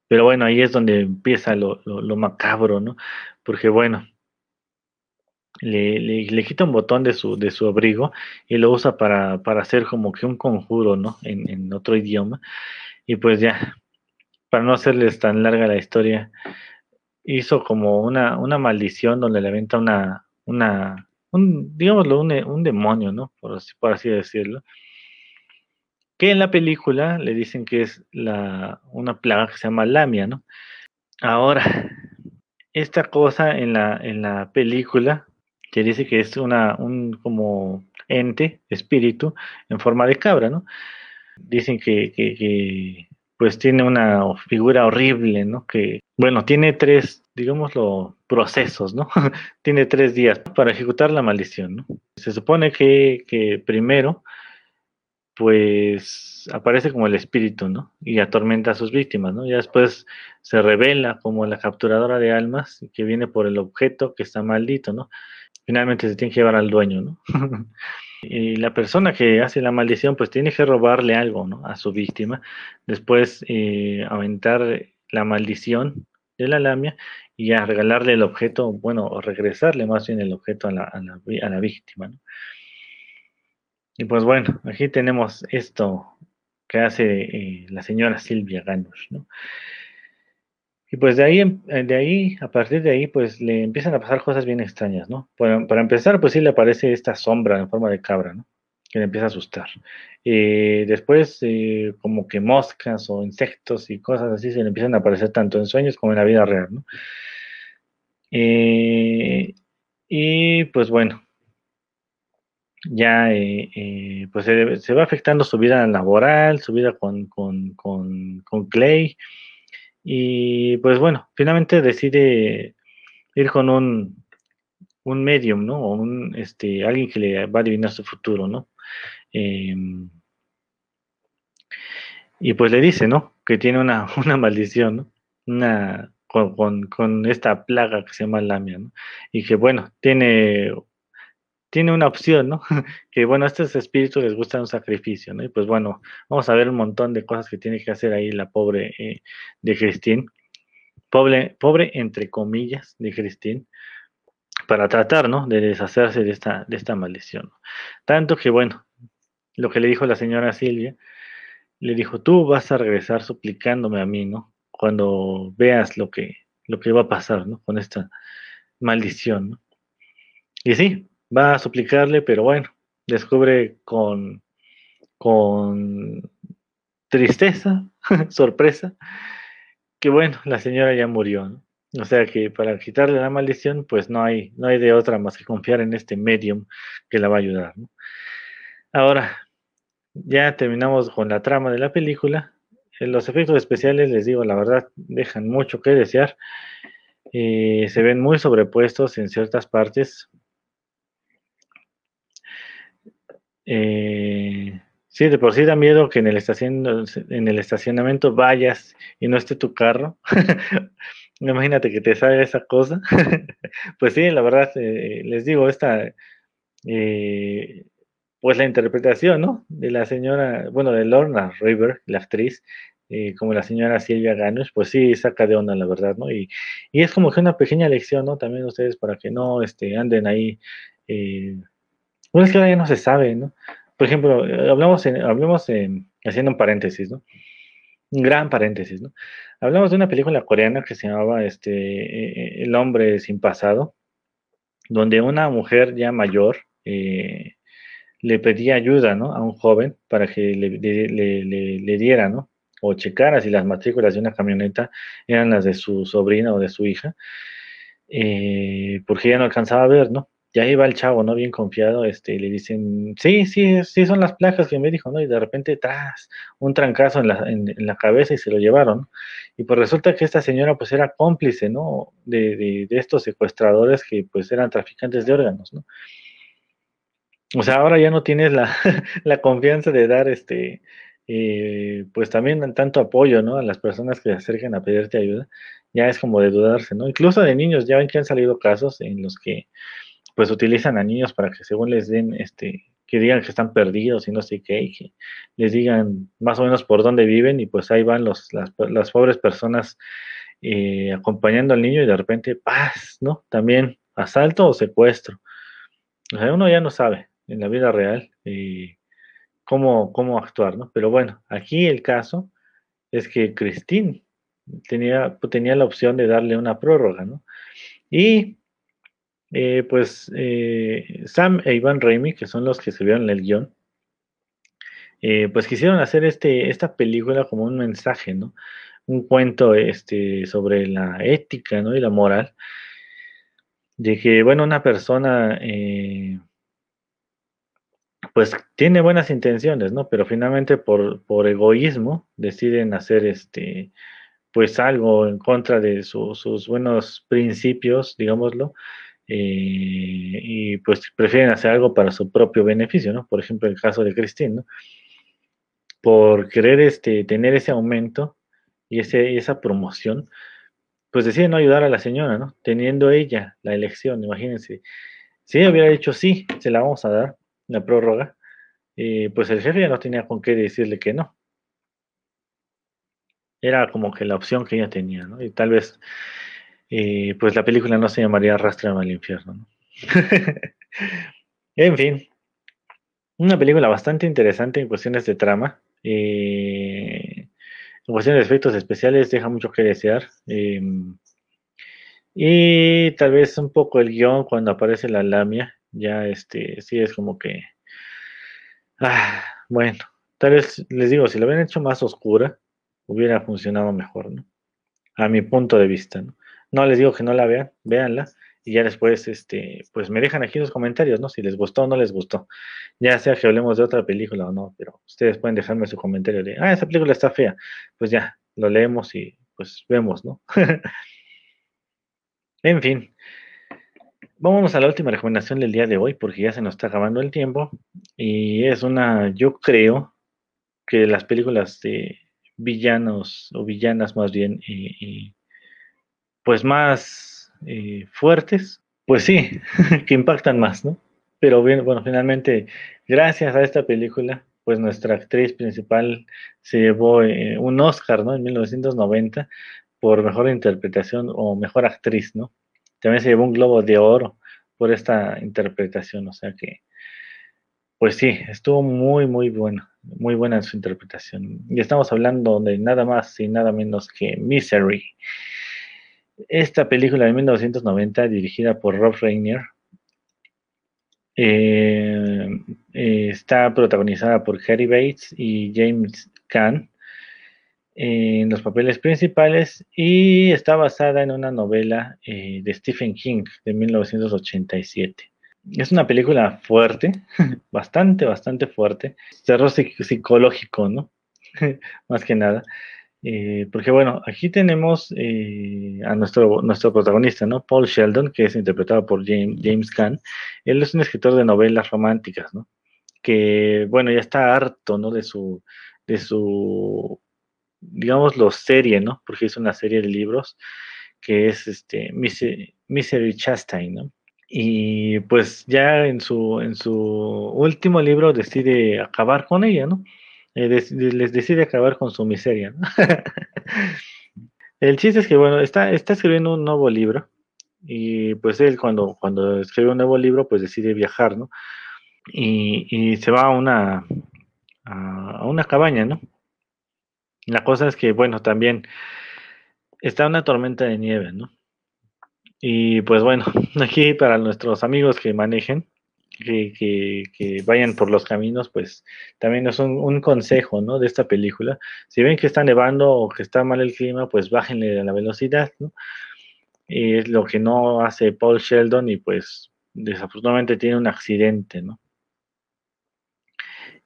pero bueno, ahí es donde empieza lo, macabro, ¿no? Porque bueno, le, le, quita un botón de su, de su abrigo y lo usa para, para hacer como que un conjuro, ¿no? En, en otro idioma. Y pues ya, para no hacerles tan larga la historia, hizo como una, una maldición donde le aventa una, una un, digámoslo, un, un demonio, ¿no? Por así, por así decirlo. Que en la película le dicen que es una plaga que se llama Lamia, ¿no? Ahora, esta cosa en la, en la película que dice que es una, un como ente, espíritu, en forma de cabra, ¿no? Dicen que, que pues tiene una figura horrible, ¿no? Que, bueno, tiene tres, digámoslo, procesos, ¿no? tiene tres días para ejecutar la maldición, ¿no? Se supone que, que primero, pues aparece como el espíritu, ¿no? Y atormenta a sus víctimas, ¿no? Ya después se revela como la capturadora de almas que viene por el objeto que está maldito, ¿no? Finalmente se tiene que llevar al dueño, ¿no? Y la persona que hace la maldición pues tiene que robarle algo ¿no? a su víctima, después eh, aumentar la maldición de la lamia y a regalarle el objeto, bueno, o regresarle más bien el objeto a la, a la, a la víctima. ¿no? Y pues bueno, aquí tenemos esto que hace eh, la señora Silvia Ganush, ¿no? Y pues de ahí, em, de ahí, a partir de ahí, pues le empiezan a pasar cosas bien extrañas, ¿no? Para, empezar, pues sí le aparece esta sombra en forma de cabra, ¿no? Que le empieza a asustar. Eh, después, eh, como que moscas o insectos y cosas así se le empiezan a aparecer tanto en sueños como en la vida real, ¿no? Eh, y pues bueno, ya pues se, va afectando su vida laboral, su vida con, con, con, con Clay. Y pues bueno, finalmente decide ir con un, un medium, ¿no? O un, este, alguien que le va a adivinar su futuro, ¿no? Em, y pues le dice, ¿no? Que tiene una, una maldición, ¿no? Una, con, con, esta plaga que se llama Lamia, ¿no? Y que bueno, tiene tiene una opción, ¿no? que bueno, a estos espíritus les gusta un sacrificio, ¿no? Y pues bueno, vamos a ver un montón de cosas que tiene que hacer ahí la pobre eh, de Christine. Pobre, pobre, entre comillas, de Christine, para tratar, ¿no? De deshacerse de esta, de esta maldición. Tanto que, bueno, lo que le dijo la señora Silvia, le dijo, tú vas a regresar suplicándome a mí, ¿no? Cuando veas lo que, lo que va a pasar, ¿no? Con esta maldición, ¿no? Y sí, va a suplicarle, pero bueno, descubre con, con tristeza, sorpresa, que bueno, la señora ya murió, ¿no? O sea que para quitarle la maldición, pues no hay, no hay de otra más que confiar en este medium que la va a ayudar. Ahora, ya terminamos con la trama de la película. Los efectos especiales, les digo, la verdad, dejan mucho que desear. Eh, se ven muy sobrepuestos en ciertas partes. Eh, sí, de por sí da miedo que en el, en el estacionamiento vayas y no esté tu carro. Imagínate que te salga esa cosa. pues sí, la verdad, eh, les digo, esta, eh, pues la interpretación, ¿no? De la señora, bueno, de Lorna River, la actriz, como la señora Silvia Ganush, pues sí, saca de onda, la verdad, ¿no? Y, y, es como que una pequeña lección, ¿no? También ustedes para que no este, anden ahí bueno, es que ya no se sabe, ¿no? por ejemplo, hablamos, en, hablamos en, haciendo un paréntesis, ¿no? Un gran paréntesis, ¿no? Hablamos de una película coreana que se llamaba este, eh, El hombre sin pasado, donde una mujer ya mayor eh, le pedía ayuda, ¿no? A un joven para que le, le, diera, ¿no? O checara si las matrículas de una camioneta eran las de su sobrina o de su hija, eh, porque ya no alcanzaba a ver, ¿no? Ya iba el chavo, ¿no? Bien confiado, este, y le dicen, sí, sí, sí son las placas que me dijo, ¿no? Y de repente, tras, un trancazo en la, en, la cabeza y se lo llevaron. Y pues resulta que esta señora, pues, era cómplice, ¿no? De, de, de estos secuestradores que, pues, eran traficantes de órganos, ¿no? O sea, ahora ya no tienes la, la confianza de dar, este, eh, pues, también tanto apoyo, ¿no? A las personas que se acerquen a pedirte ayuda. Ya es como de dudarse, ¿no? Incluso de niños, ya ven que han salido casos en los que pues utilizan a niños para que según les den, este, que digan que están perdidos y no sé qué, y que les digan más o menos por dónde viven y pues ahí van los, las, pobres personas eh, acompañando al niño y de repente, paz, ¿no? También asalto o secuestro. O sea, uno ya no sabe en la vida real eh, cómo, cómo actuar, ¿no? Pero bueno, aquí el caso es que Christine tenía, tenía la opción de darle una prórroga, ¿no? Y eh, pues eh, Sam e Ivan Raimi, que son los que escribieron el guion, eh, pues quisieron hacer este, esta película como un mensaje, ¿no? Un cuento este, sobre la ética, ¿no? Y la moral. De que, bueno, una persona, pues tiene buenas intenciones, ¿no? Pero finalmente por, por egoísmo deciden hacer este, pues algo en contra de sus buenos principios, digámoslo, eh, y pues prefieren hacer algo para su propio beneficio, ¿no? Por ejemplo, el caso de Cristina, ¿no? Por querer este, tener ese aumento y ese, esa promoción, pues deciden no ayudar a la señora, ¿no? Teniendo ella la elección, imagínense. Si ella hubiera dicho sí, se la vamos a dar, la prórroga, eh, pues el jefe ya no tenía con qué decirle que no. Era como que la opción que ella tenía, ¿no? Y tal vez y pues la película no se llamaría Arrastrame al infierno. en fin, una película bastante interesante en cuestiones de trama. Eh, en cuestiones de efectos especiales deja mucho que desear. Em, y tal vez un poco el guion cuando aparece la lamia, ya este, sí es como que... Ah, bueno, tal vez les digo, si lo hubieran hecho más oscura, hubiera funcionado mejor, ¿no? A mi punto de vista, ¿no? No les digo que no la vean, véanla y ya después, este, pues me dejan aquí los comentarios, ¿no? Si les gustó o no les gustó. Ya sea que hablemos de otra película o no, pero ustedes pueden dejarme su comentario de, ah, esa película está fea. Pues ya, lo leemos y pues vemos, ¿no? en fin. Vámonos a la última recomendación del día de hoy porque ya se nos está acabando el tiempo y es una, yo creo que las películas de villanos o villanas más bien y pues más eh, fuertes, pues sí, que impactan más, ¿no? Pero bueno, finalmente, gracias a esta película, pues nuestra actriz principal se llevó eh, un Oscar, ¿no? En 1990 por mejor interpretación o mejor actriz, ¿no? También se llevó un Globo de Oro por esta interpretación, o sea que, pues sí, estuvo muy, muy bueno, muy buena en su interpretación. Y estamos hablando de nada más y nada menos que Misery. Esta película de 1990, dirigida por Rob Reiner, eh, eh, está protagonizada por Harry Bates y James Caan en los papeles principales y está basada en una novela eh, de Stephen King de 1987. Es una película fuerte, bastante, bastante fuerte, terror psicológico, ¿no? Más que nada. Eh, porque bueno, aquí tenemos eh, a nuestro, nuestro protagonista, ¿no? Paul Sheldon, que es interpretado por James, James Caan. Él es un escritor de novelas románticas, ¿no? Que, bueno, ya está harto, ¿no? De su, de su, digamos, lo serie, ¿no? Porque es una serie de libros que es este Misery, Chastain, ¿no? Y pues ya en su, en su último libro decide acabar con ella, ¿no? Eh, les decide acabar con su miseria. El chiste es que, bueno, está, está escribiendo un nuevo libro y pues él cuando, cuando escribe un nuevo libro pues decide viajar, ¿no? y, se va a una, a, una cabaña, ¿no? La cosa es que, bueno, también está una tormenta de nieve, ¿no? Y pues bueno, aquí para nuestros amigos que manejen, que, vayan por los caminos, pues también es un, un, consejo, ¿no? De esta película. Si ven que está nevando o que está mal el clima, pues bájenle la velocidad, ¿no? Y es lo que no hace Paul Sheldon y pues desafortunadamente tiene un accidente, ¿no?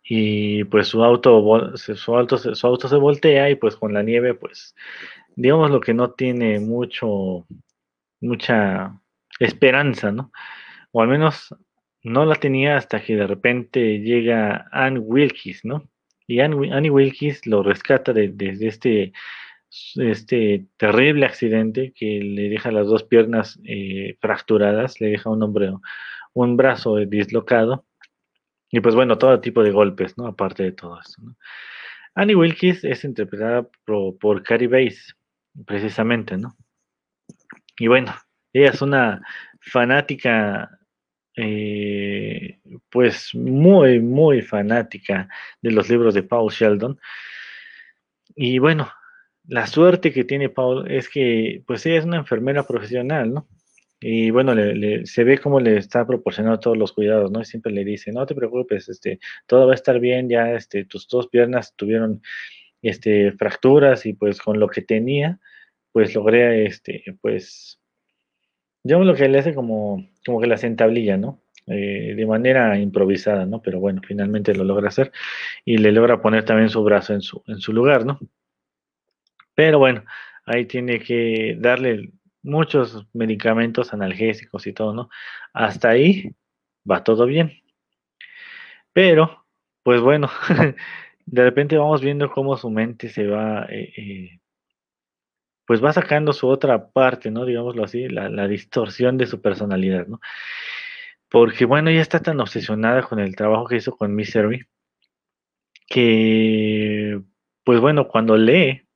Y pues su auto, su auto, su auto se voltea y pues con la nieve, pues digamos lo que no tiene mucho, mucha esperanza, ¿no? O al menos no la tenía hasta que de repente llega Anne Wilkes, ¿no? Y Annie Wilkes lo rescata desde de, este, este terrible accidente que le deja las dos piernas eh, fracturadas, le deja un hombre, un brazo dislocado. Y pues bueno, todo tipo de golpes, ¿no? Aparte de todo eso, ¿no? Annie Wilkes es interpretada por, por Carrie Bates, precisamente, ¿no? Y bueno, ella es una fanática eh, pues muy, muy fanática de los libros de Paul Sheldon. Y bueno, la suerte que tiene Paul es que pues ella es una enfermera profesional, ¿no? Y bueno, se ve cómo le está proporcionando todos los cuidados, ¿no? Y siempre le dice, no te preocupes, este, todo va a estar bien, ya este, tus dos piernas tuvieron este, fracturas y pues con lo que tenía, pues logré, este, pues, lo que le hace como como que las entablilla, ¿no? Eh, de manera improvisada, ¿no? Pero bueno, finalmente lo logra hacer y le logra poner también su brazo en su, en su lugar, ¿no? Pero bueno, ahí tiene que darle muchos medicamentos analgésicos y todo, ¿no? Hasta ahí va todo bien. Pero, pues bueno, de repente vamos viendo cómo su mente se va eh, eh, pues va sacando su otra parte, ¿no? Digámoslo así, la, distorsión de su personalidad, ¿no? Porque, bueno, ella está tan obsesionada con el trabajo que hizo con Misery, que, pues bueno, cuando lee,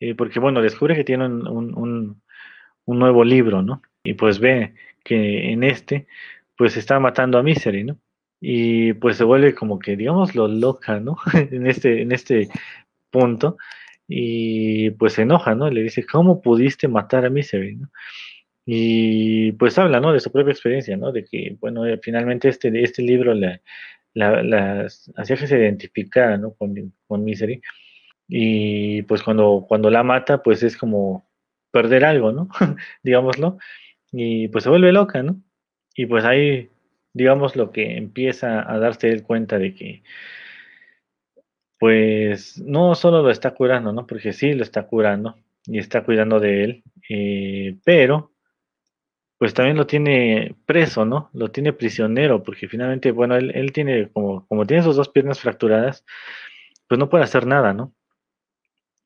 eh, porque, bueno, descubre que tiene un, nuevo libro, ¿no? Y pues ve que en este, pues está matando a Misery, ¿no? Y pues se vuelve como que, digamos, lo loca, ¿no? en, este, en este punto y pues se enoja, ¿no? Le dice, ¿cómo pudiste matar a Misery? ¿no? Y pues habla, ¿no? De su propia experiencia, ¿no? De que, bueno, eh, finalmente este, este libro la, la, hacía que se identificara, ¿no? Con, con, Misery. Y pues cuando, cuando la mata, pues es como perder algo, ¿no? Digámoslo. Y pues se vuelve loca, ¿no? Y pues ahí, digamos, lo que empieza a darse cuenta de que pues no solo lo está curando, ¿no? Porque sí lo está curando y está cuidando de él, eh, pero pues también lo tiene preso, ¿no? Lo tiene prisionero, porque finalmente, bueno, él, tiene, como, como tiene sus dos piernas fracturadas, pues no puede hacer nada, ¿no?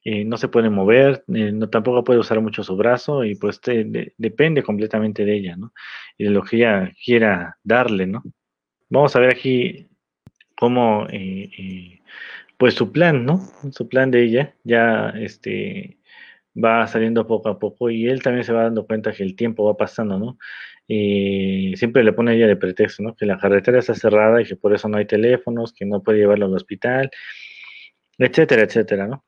Eh, no se puede mover, eh, no, tampoco puede usar mucho su brazo y pues depende completamente de ella, ¿no? Y de lo que ella quiera darle, ¿no? Vamos a ver aquí cómo pues su plan, ¿no? Su plan de ella ya este, va saliendo poco a poco y él también se va dando cuenta que el tiempo va pasando, ¿no? Y siempre le pone a ella de pretexto, ¿no? Que la carretera está cerrada y que por eso no hay teléfonos, que no puede llevarlo al hospital, etcétera, etcétera, ¿no?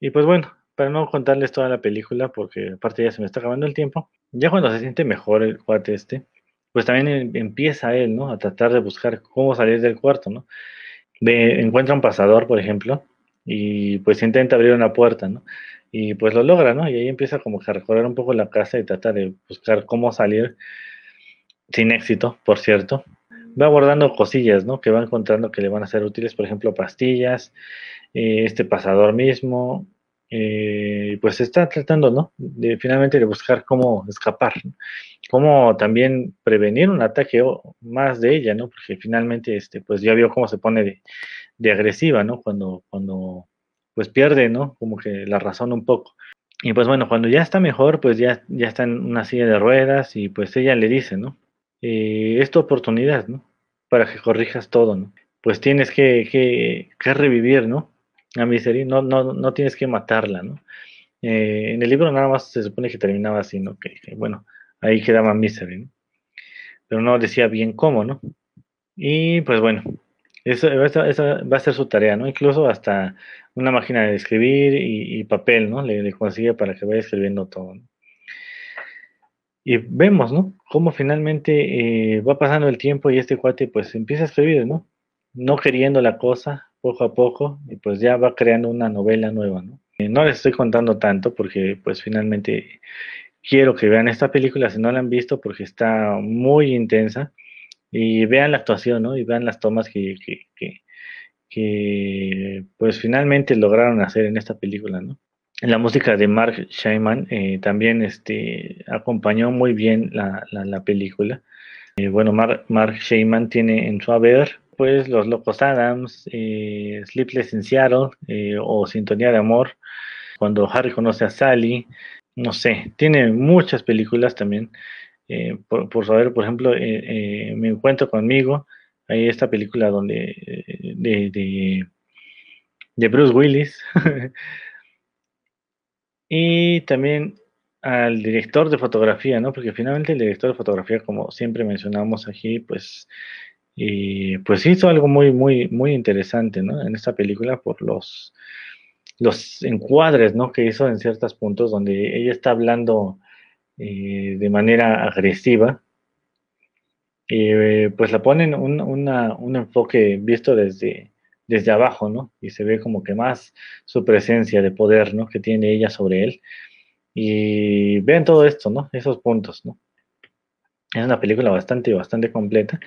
Y pues bueno, para no contarles toda la película, porque aparte ya se me está acabando el tiempo, ya cuando se siente mejor el cuate este, pues también em, empieza él, ¿no? A tratar de buscar cómo salir del cuarto, ¿no? Encuentra un pasador, por ejemplo, y pues intenta abrir una puerta, ¿no? Y pues lo logra, ¿no? Y ahí empieza como que a recorrer un poco la casa y trata de buscar cómo salir sin éxito, por cierto. Va abordando cosillas, ¿no? Que va encontrando que le van a ser útiles, por ejemplo, pastillas, eh, este pasador mismo, eh, pues está tratando, ¿no? De finalmente de buscar cómo escapar, cómo también prevenir un ataque más de ella, ¿no? Porque finalmente, este, pues ya vio cómo se pone de, agresiva, ¿no? Cuando, cuando, pues pierde, ¿no? Como que la razón un poco. Y pues bueno, cuando ya está mejor, pues ya, ya está en una silla de ruedas y pues ella le dice, ¿no? Eh, es tu oportunidad, ¿no? Para que corrijas todo, ¿no? Pues tienes que, que, que revivir, ¿no? A Misery, no, no, no tienes que matarla, ¿no? Eh, en el libro nada más se supone que terminaba así, ¿no? Que, bueno, ahí quedaba Misery, ¿no? Pero no decía bien cómo, ¿no? Y pues bueno, eso, esa, va a ser su tarea, ¿no? Incluso hasta una máquina de escribir y, papel, ¿no? Le, consigue para que vaya escribiendo todo. Y vemos, ¿no? Cómo finalmente eh, va pasando el tiempo y este cuate pues empieza a escribir, ¿no? No queriendo la cosa, poco a poco, y pues ya va creando una novela nueva, ¿no? Eh, no les estoy contando tanto porque pues finalmente quiero que vean esta película si no la han visto porque está muy intensa y vean la actuación, ¿no? Y vean las tomas que, que, que, pues finalmente lograron hacer en esta película, ¿no? La música de Mark Shaiman eh, también este, acompañó muy bien la, la, película. Eh, bueno, Mark, Mark Shaiman tiene en su haber pues Los Locos Adams, eh, Sleepless in Seattle o Sintonía de Amor, cuando Harry conoce a Sally, no sé, tiene muchas películas también eh, por, saber, por ejemplo, eh, eh, Me Encuentro conmigo, hay esta película donde de, de, Bruce Willis. y también al director de fotografía, ¿no? Porque finalmente el director de fotografía, como siempre mencionamos aquí, pues, pues hizo algo muy, muy, muy interesante, ¿no? En esta película por los, los encuadres, ¿no? Que hizo en ciertos puntos donde ella está hablando eh, de manera agresiva, eh, pues la ponen un, un enfoque visto desde, desde abajo, ¿no? Y se ve como que más su presencia de poder, ¿no? Que tiene ella sobre él. Y ven todo esto, ¿no? Esos puntos, ¿no? Es una película bastante, bastante completa.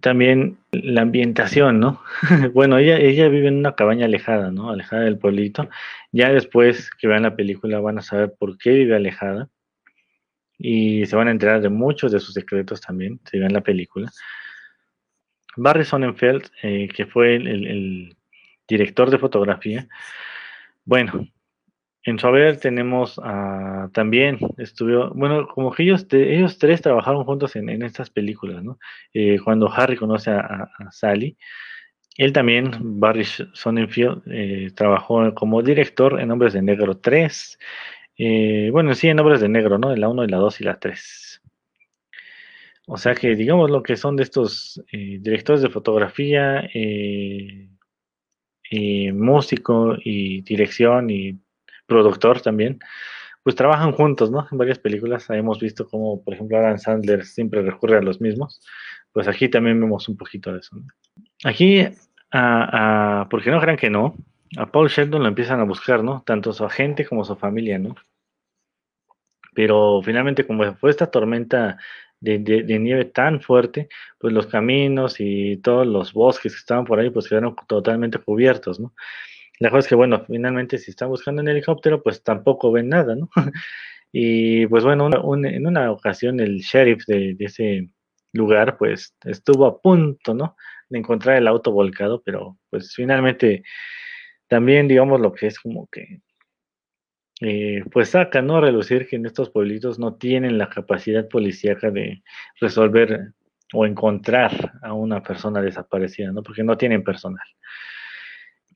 También la ambientación, ¿no? bueno, ella, ella vive en una cabaña alejada, ¿no? Alejada del pueblito. Ya después que vean la película van a saber por qué vive alejada y se van a enterar de muchos de sus secretos también, si ven la película. Barry Sonnenfeld, eh, que fue el, director de fotografía, bueno, en su haber tenemos también, estuvo, bueno, como que ellos, ellos tres trabajaron juntos en, estas películas, ¿no? Eh, cuando Harry conoce a, Sally, él también, Barry Sonnenfeld, eh, trabajó como director en Hombres de Negro 3 eh, bueno, sí, en obras de negro, ¿no? En la 1 y la 2 y la 3. O sea que, digamos, lo que son de estos directores de fotografía, músico y dirección y productor también, pues trabajan juntos, ¿no? En varias películas hemos visto como, por ejemplo, Adam Sandler siempre recurre a los mismos. Pues aquí también vemos un poquito de eso. Aquí, porque no crean que no, a Paul Sheldon lo empiezan a buscar, ¿no? Tanto su agente como su familia, ¿no? Pero finalmente, como fue esta tormenta de, nieve tan fuerte, pues los caminos y todos los bosques que estaban por ahí, pues quedaron totalmente cubiertos, ¿no? La cosa es que, bueno, finalmente si están buscando en helicóptero, pues tampoco ven nada, ¿no? y pues bueno, en una ocasión el sheriff de, ese lugar, pues estuvo a punto, ¿no? De encontrar el auto volcado, pero pues finalmente también digamos lo que es como que, eh, pues saca, ¿no? A relucir que en estos pueblitos no tienen la capacidad policíaca de resolver o encontrar a una persona desaparecida, ¿no? Porque no tienen personal.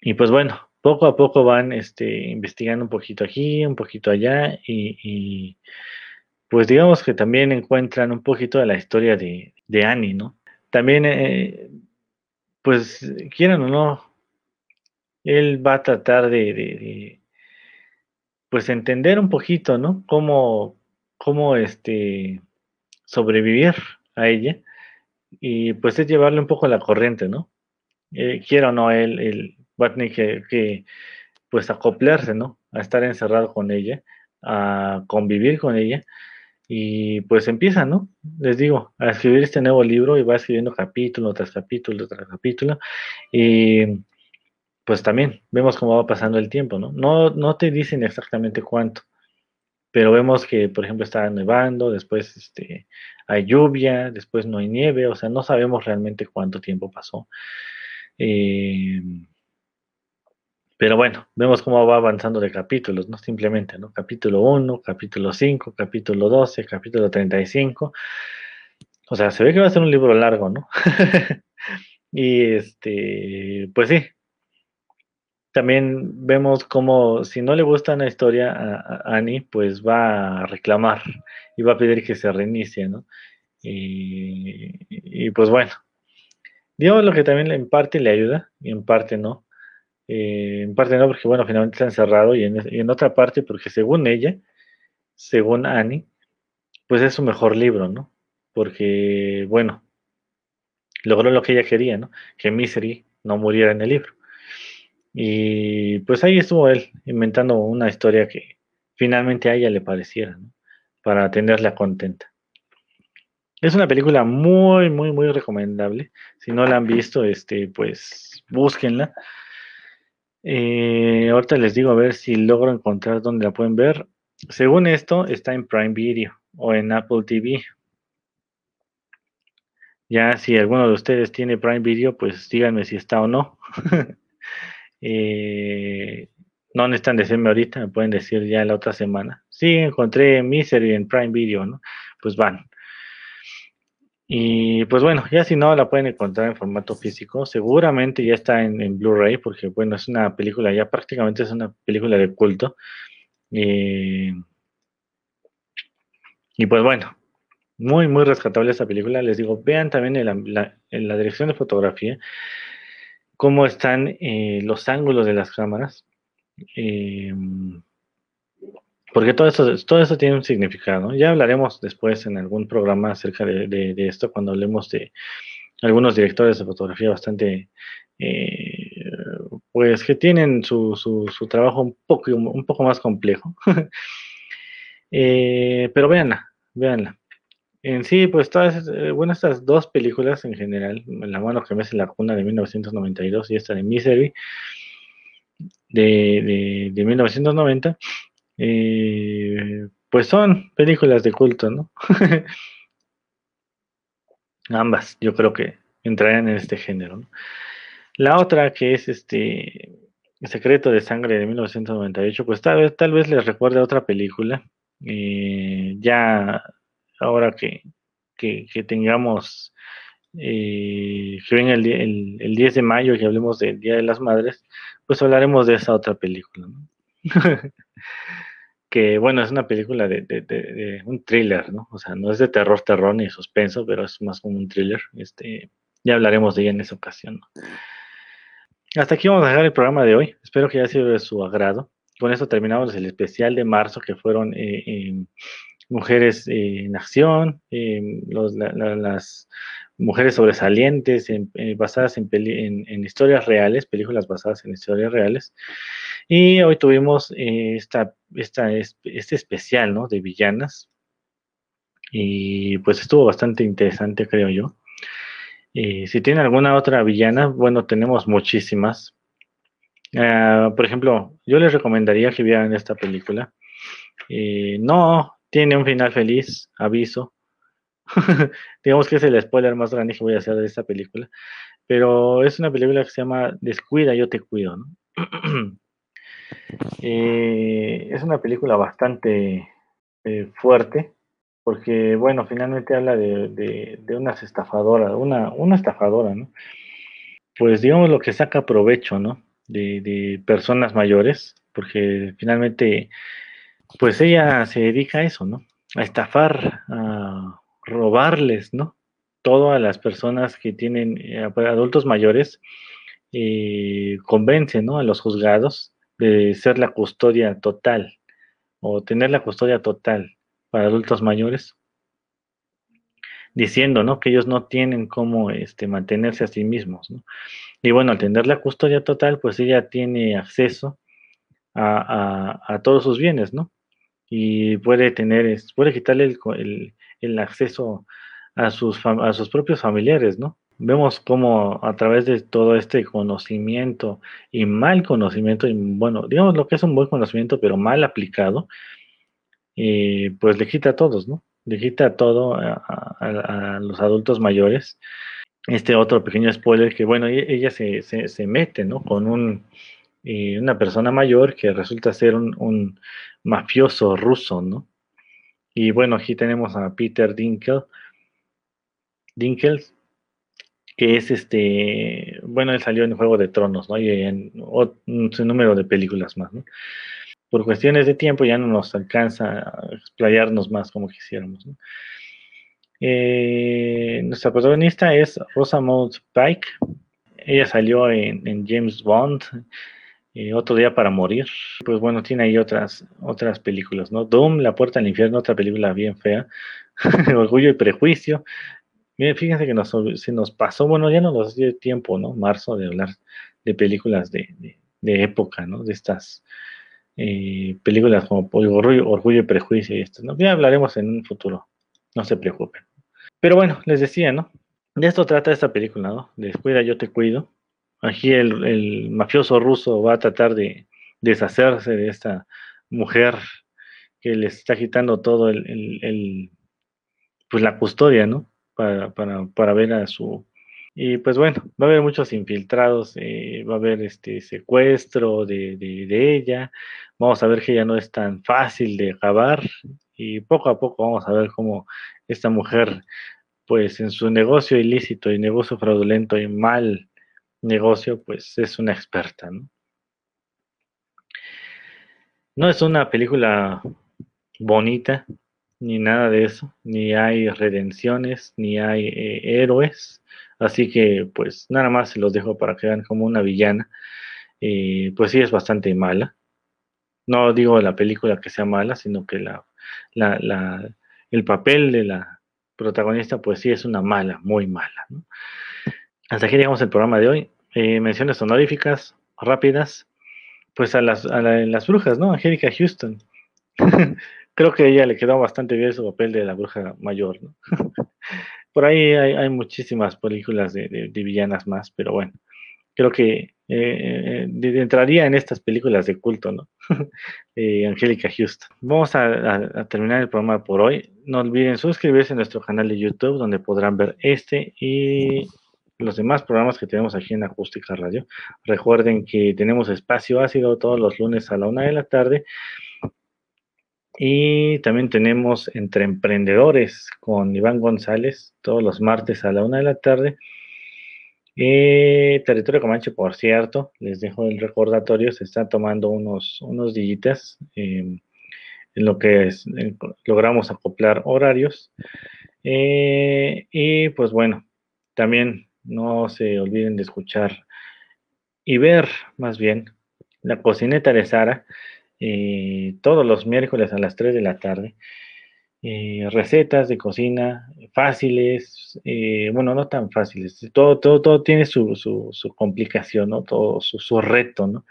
Y pues bueno, poco a poco van este, investigando un poquito aquí, un poquito allá y, pues digamos que también encuentran un poquito de la historia de, de Annie, ¿no? También, eh, pues quieran o no, él va a tratar de, pues entender un poquito, ¿no? Cómo, cómo este, sobrevivir a ella y pues es llevarle un poco la corriente, ¿no? Eh, o no, él, él va a tener que, que, pues acoplarse, ¿no? A estar encerrado con ella, a convivir con ella y pues empieza, ¿no? Les digo, a escribir este nuevo libro y va escribiendo capítulo tras capítulo tras capítulo y pues también vemos cómo va pasando el tiempo, ¿no? No, no te dicen exactamente cuánto, pero vemos que, por ejemplo, está nevando, después este, hay lluvia, después no hay nieve, o sea, no sabemos realmente cuánto tiempo pasó. Eh, pero bueno, vemos cómo va avanzando de capítulos, ¿no? Simplemente, ¿no? Capítulo 1, capítulo 5, capítulo 12, capítulo 35. O sea, se ve que va a ser un libro largo, ¿no? y este, pues sí, también vemos como si no le gusta una historia a, Annie, pues va a reclamar y va a pedir que se reinicie, ¿no? Y, pues bueno, digamos lo que también en parte le ayuda y en parte no. Eh, en parte no, porque bueno, finalmente está encerrado y en, y en otra parte porque según ella, según Annie, pues es su mejor libro, ¿no? Porque, bueno, logró lo que ella quería, ¿no? Que Misery no muriera en el libro. Y pues ahí estuvo él inventando una historia que finalmente a ella le pareciera, ¿no? Para tenerla contenta. Es una película muy, muy, muy recomendable. Si no la han visto, este, pues búsquenla. Eh, ahorita les digo a ver si logro encontrar dónde la pueden ver. Según esto, está en Prime Video o en Apple TV. Ya si alguno de ustedes tiene Prime Video, pues díganme si está o no. eh, no necesitan decirme ahorita, me pueden decir ya la otra semana. Sí, encontré Misery en Prime Video, ¿no? Pues van. Y pues bueno, ya si no la pueden encontrar en formato físico, seguramente ya está en, Blu-ray, porque bueno, es una película, ya prácticamente es una película de culto. Eh, y pues bueno, muy, muy rescatable esta película. Les digo, vean también en la, dirección de fotografía cómo están eh, los ángulos de las cámaras. Eh, porque todo eso, todo eso tiene un significado. Ya hablaremos después en algún programa acerca de, esto, cuando hablemos de algunos directores de fotografía bastante, eh, pues que tienen su, su, trabajo un poco, un poco más complejo. pero véanla, véanla. En sí, pues todas, eh, bueno, estas dos películas en general, La mano que me hace la cuna de 1992 y esta de Misery de, de, 1990, eh, pues son películas de culto, ¿no? Ambas, yo creo que entrarían en este género. ¿no? La otra que es este Secreto de Sangre de 1998, pues tal vez, les recuerde a otra película. Eh, ya ahora que, tengamos, eh, que venga el, el, 10 de mayo, que hablemos del Día de las Madres, pues hablaremos de esa otra película. que bueno, es una película de, un thriller, ¿no? O sea, no es de terror, terror ni suspenso, pero es más como un thriller. Este, ya hablaremos de ella en esa ocasión. Hasta aquí vamos a dejar el programa de hoy. Espero que haya sido de su agrado. Con eso terminamos el especial de marzo, que fueron eh, mujeres eh, en acción, eh, las mujeres sobresalientes eh, basadas en, historias reales, películas basadas en historias reales. Y hoy tuvimos esta, esta, este especial ¿no? de villanas. Y pues estuvo bastante interesante, creo yo. si tiene alguna otra villana, bueno, tenemos muchísimas. Ah, por ejemplo, yo les recomendaría que vieran esta película. no tiene un final feliz, aviso. Digamos que es el spoiler más grande que voy a hacer de esta película. Pero es una película que se llama Descuida, yo te cuido. Eh, es una película bastante eh, fuerte, porque, bueno, finalmente habla de, de, unas estafadoras, una, una estafadora, ¿no? Pues digamos lo que saca provecho, ¿no? De, de personas mayores, porque finalmente pues ella se dedica a eso, ¿no? A estafar, a robarles, ¿no? Todo a las personas que tienen eh, adultos mayores, convence, ¿no? A los juzgados de ser la custodia total o tener la custodia total para adultos mayores, diciendo, ¿no? Que ellos no tienen cómo este, mantenerse a sí mismos, ¿no? Y bueno, al tener la custodia total, pues ella tiene acceso a, a todos sus bienes, ¿no? y puede tener, puede quitarle el, acceso a sus, a sus propios familiares, ¿no? Vemos cómo a través de todo este conocimiento y mal conocimiento, y bueno, digamos lo que es un buen conocimiento, pero mal aplicado, eh, pues le quita a todos, ¿no? Le quita todo a, los adultos mayores. Este otro pequeño spoiler que, bueno, e, ella se, se, mete, ¿no? Con un, eh, una persona mayor que resulta ser un, mafioso ruso, ¿no? Y bueno, aquí tenemos a Peter Dinkel, Dinkels, que es este, bueno, él salió en Juego de Tronos, ¿no? Y en un número de películas más, ¿no? Por cuestiones de tiempo ya no nos alcanza a explayarnos más como quisiéramos. Eh, nuestra protagonista es Rosamund Pike. Ella salió en, James Bond, eh, Otro Día para Morir. Pues bueno, tiene ahí otras, otras películas, ¿no? Doom, La Puerta al Infierno, otra película bien fea. Orgullo y Prejuicio. Miren, fíjense que nos, se nos pasó, bueno, ya no nos dio tiempo, ¿no? Marzo de hablar de películas de, época, ¿no? De estas eh, películas como Orgullo, Orgullo, y Prejuicio y estas, ¿no? Ya hablaremos en un futuro, no se preocupen. Pero bueno, les decía, ¿no? De esto trata esta película, ¿no? Descuida, yo te cuido. Aquí el, mafioso ruso va a tratar de deshacerse de esta mujer que le está quitando todo el, pues la custodia, ¿no? Para, para, para, ver a su... Y pues bueno, va a haber muchos infiltrados, eh, va a haber este secuestro de, de, ella, vamos a ver que ya no es tan fácil de acabar y poco a poco vamos a ver cómo esta mujer pues en su negocio ilícito y negocio fraudulento y mal negocio, pues es una experta, ¿no? Es una película bonita, ni nada de eso, ni hay redenciones, ni hay eh, héroes, así que pues nada más se los dejo para que vean como una villana, eh, pues sí es bastante mala. No digo la película que sea mala, sino que la, la, el papel de la protagonista, pues sí es una mala, muy mala. Hasta aquí llegamos el programa de hoy. Eh, menciones honoríficas, rápidas, pues a las, a las brujas, ¿no? Angélica Houston. Creo que a ella le quedó bastante bien su papel de la bruja mayor, ¿no? Por ahí hay, muchísimas películas de, villanas más, pero bueno, creo que eh, eh, entraría en estas películas de culto, ¿no? eh, Angélica Houston. Vamos a, terminar el programa por hoy. No olviden suscribirse a nuestro canal de YouTube, donde podrán ver este y los demás programas que tenemos aquí en Acústica Radio. Recuerden que tenemos espacio ácido todos los lunes a la una de la tarde. Y también tenemos Entre Emprendedores con Iván González todos los martes a la una de la tarde. Eh, Territorio Comanche, por cierto, les dejo el recordatorio, se está tomando unos, unos dillitas em, en lo que logramos acoplar horarios. Eh, y pues bueno, también no se olviden de escuchar y ver más bien la cocineta de Sara eh, todos los miércoles a las 3 de la tarde. Eh, recetas de cocina fáciles, eh, bueno, no tan fáciles, todo, todo, todo tiene su, su, complicación, ¿no? Todo su, su reto, ¿no?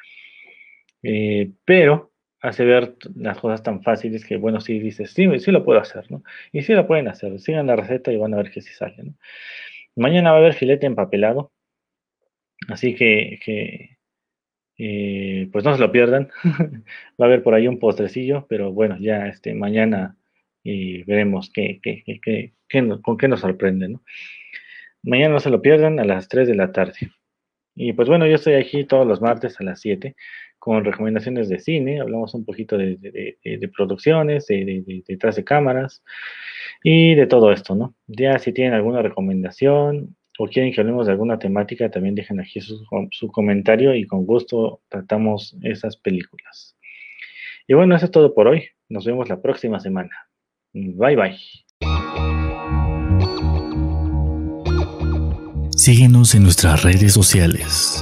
pero hace ver las cosas tan fáciles que, bueno, si dices, sí, sí lo puedo hacer, ¿no? Y sí lo pueden hacer, sigan la receta y van a ver que sí sale. Mañana va a haber filete empapelado, así que, eh, pues no se lo pierdan. va a haber por ahí un postrecillo, pero bueno, ya este, mañana y veremos qué, qué, qué, con qué nos sorprende. Mañana no se lo pierdan a las 3 de la tarde. Y pues bueno, yo estoy aquí todos los martes a las 7 con recomendaciones de cine, hablamos un poquito de, de producciones, de, detrás de cámaras y de todo esto, ¿no? Ya si tienen alguna recomendación, o quieren que hablemos de alguna temática, también dejen aquí su, comentario y con gusto tratamos esas películas. Y bueno, eso es todo por hoy. Nos vemos la próxima semana. Bye bye. Síguenos en nuestras redes sociales.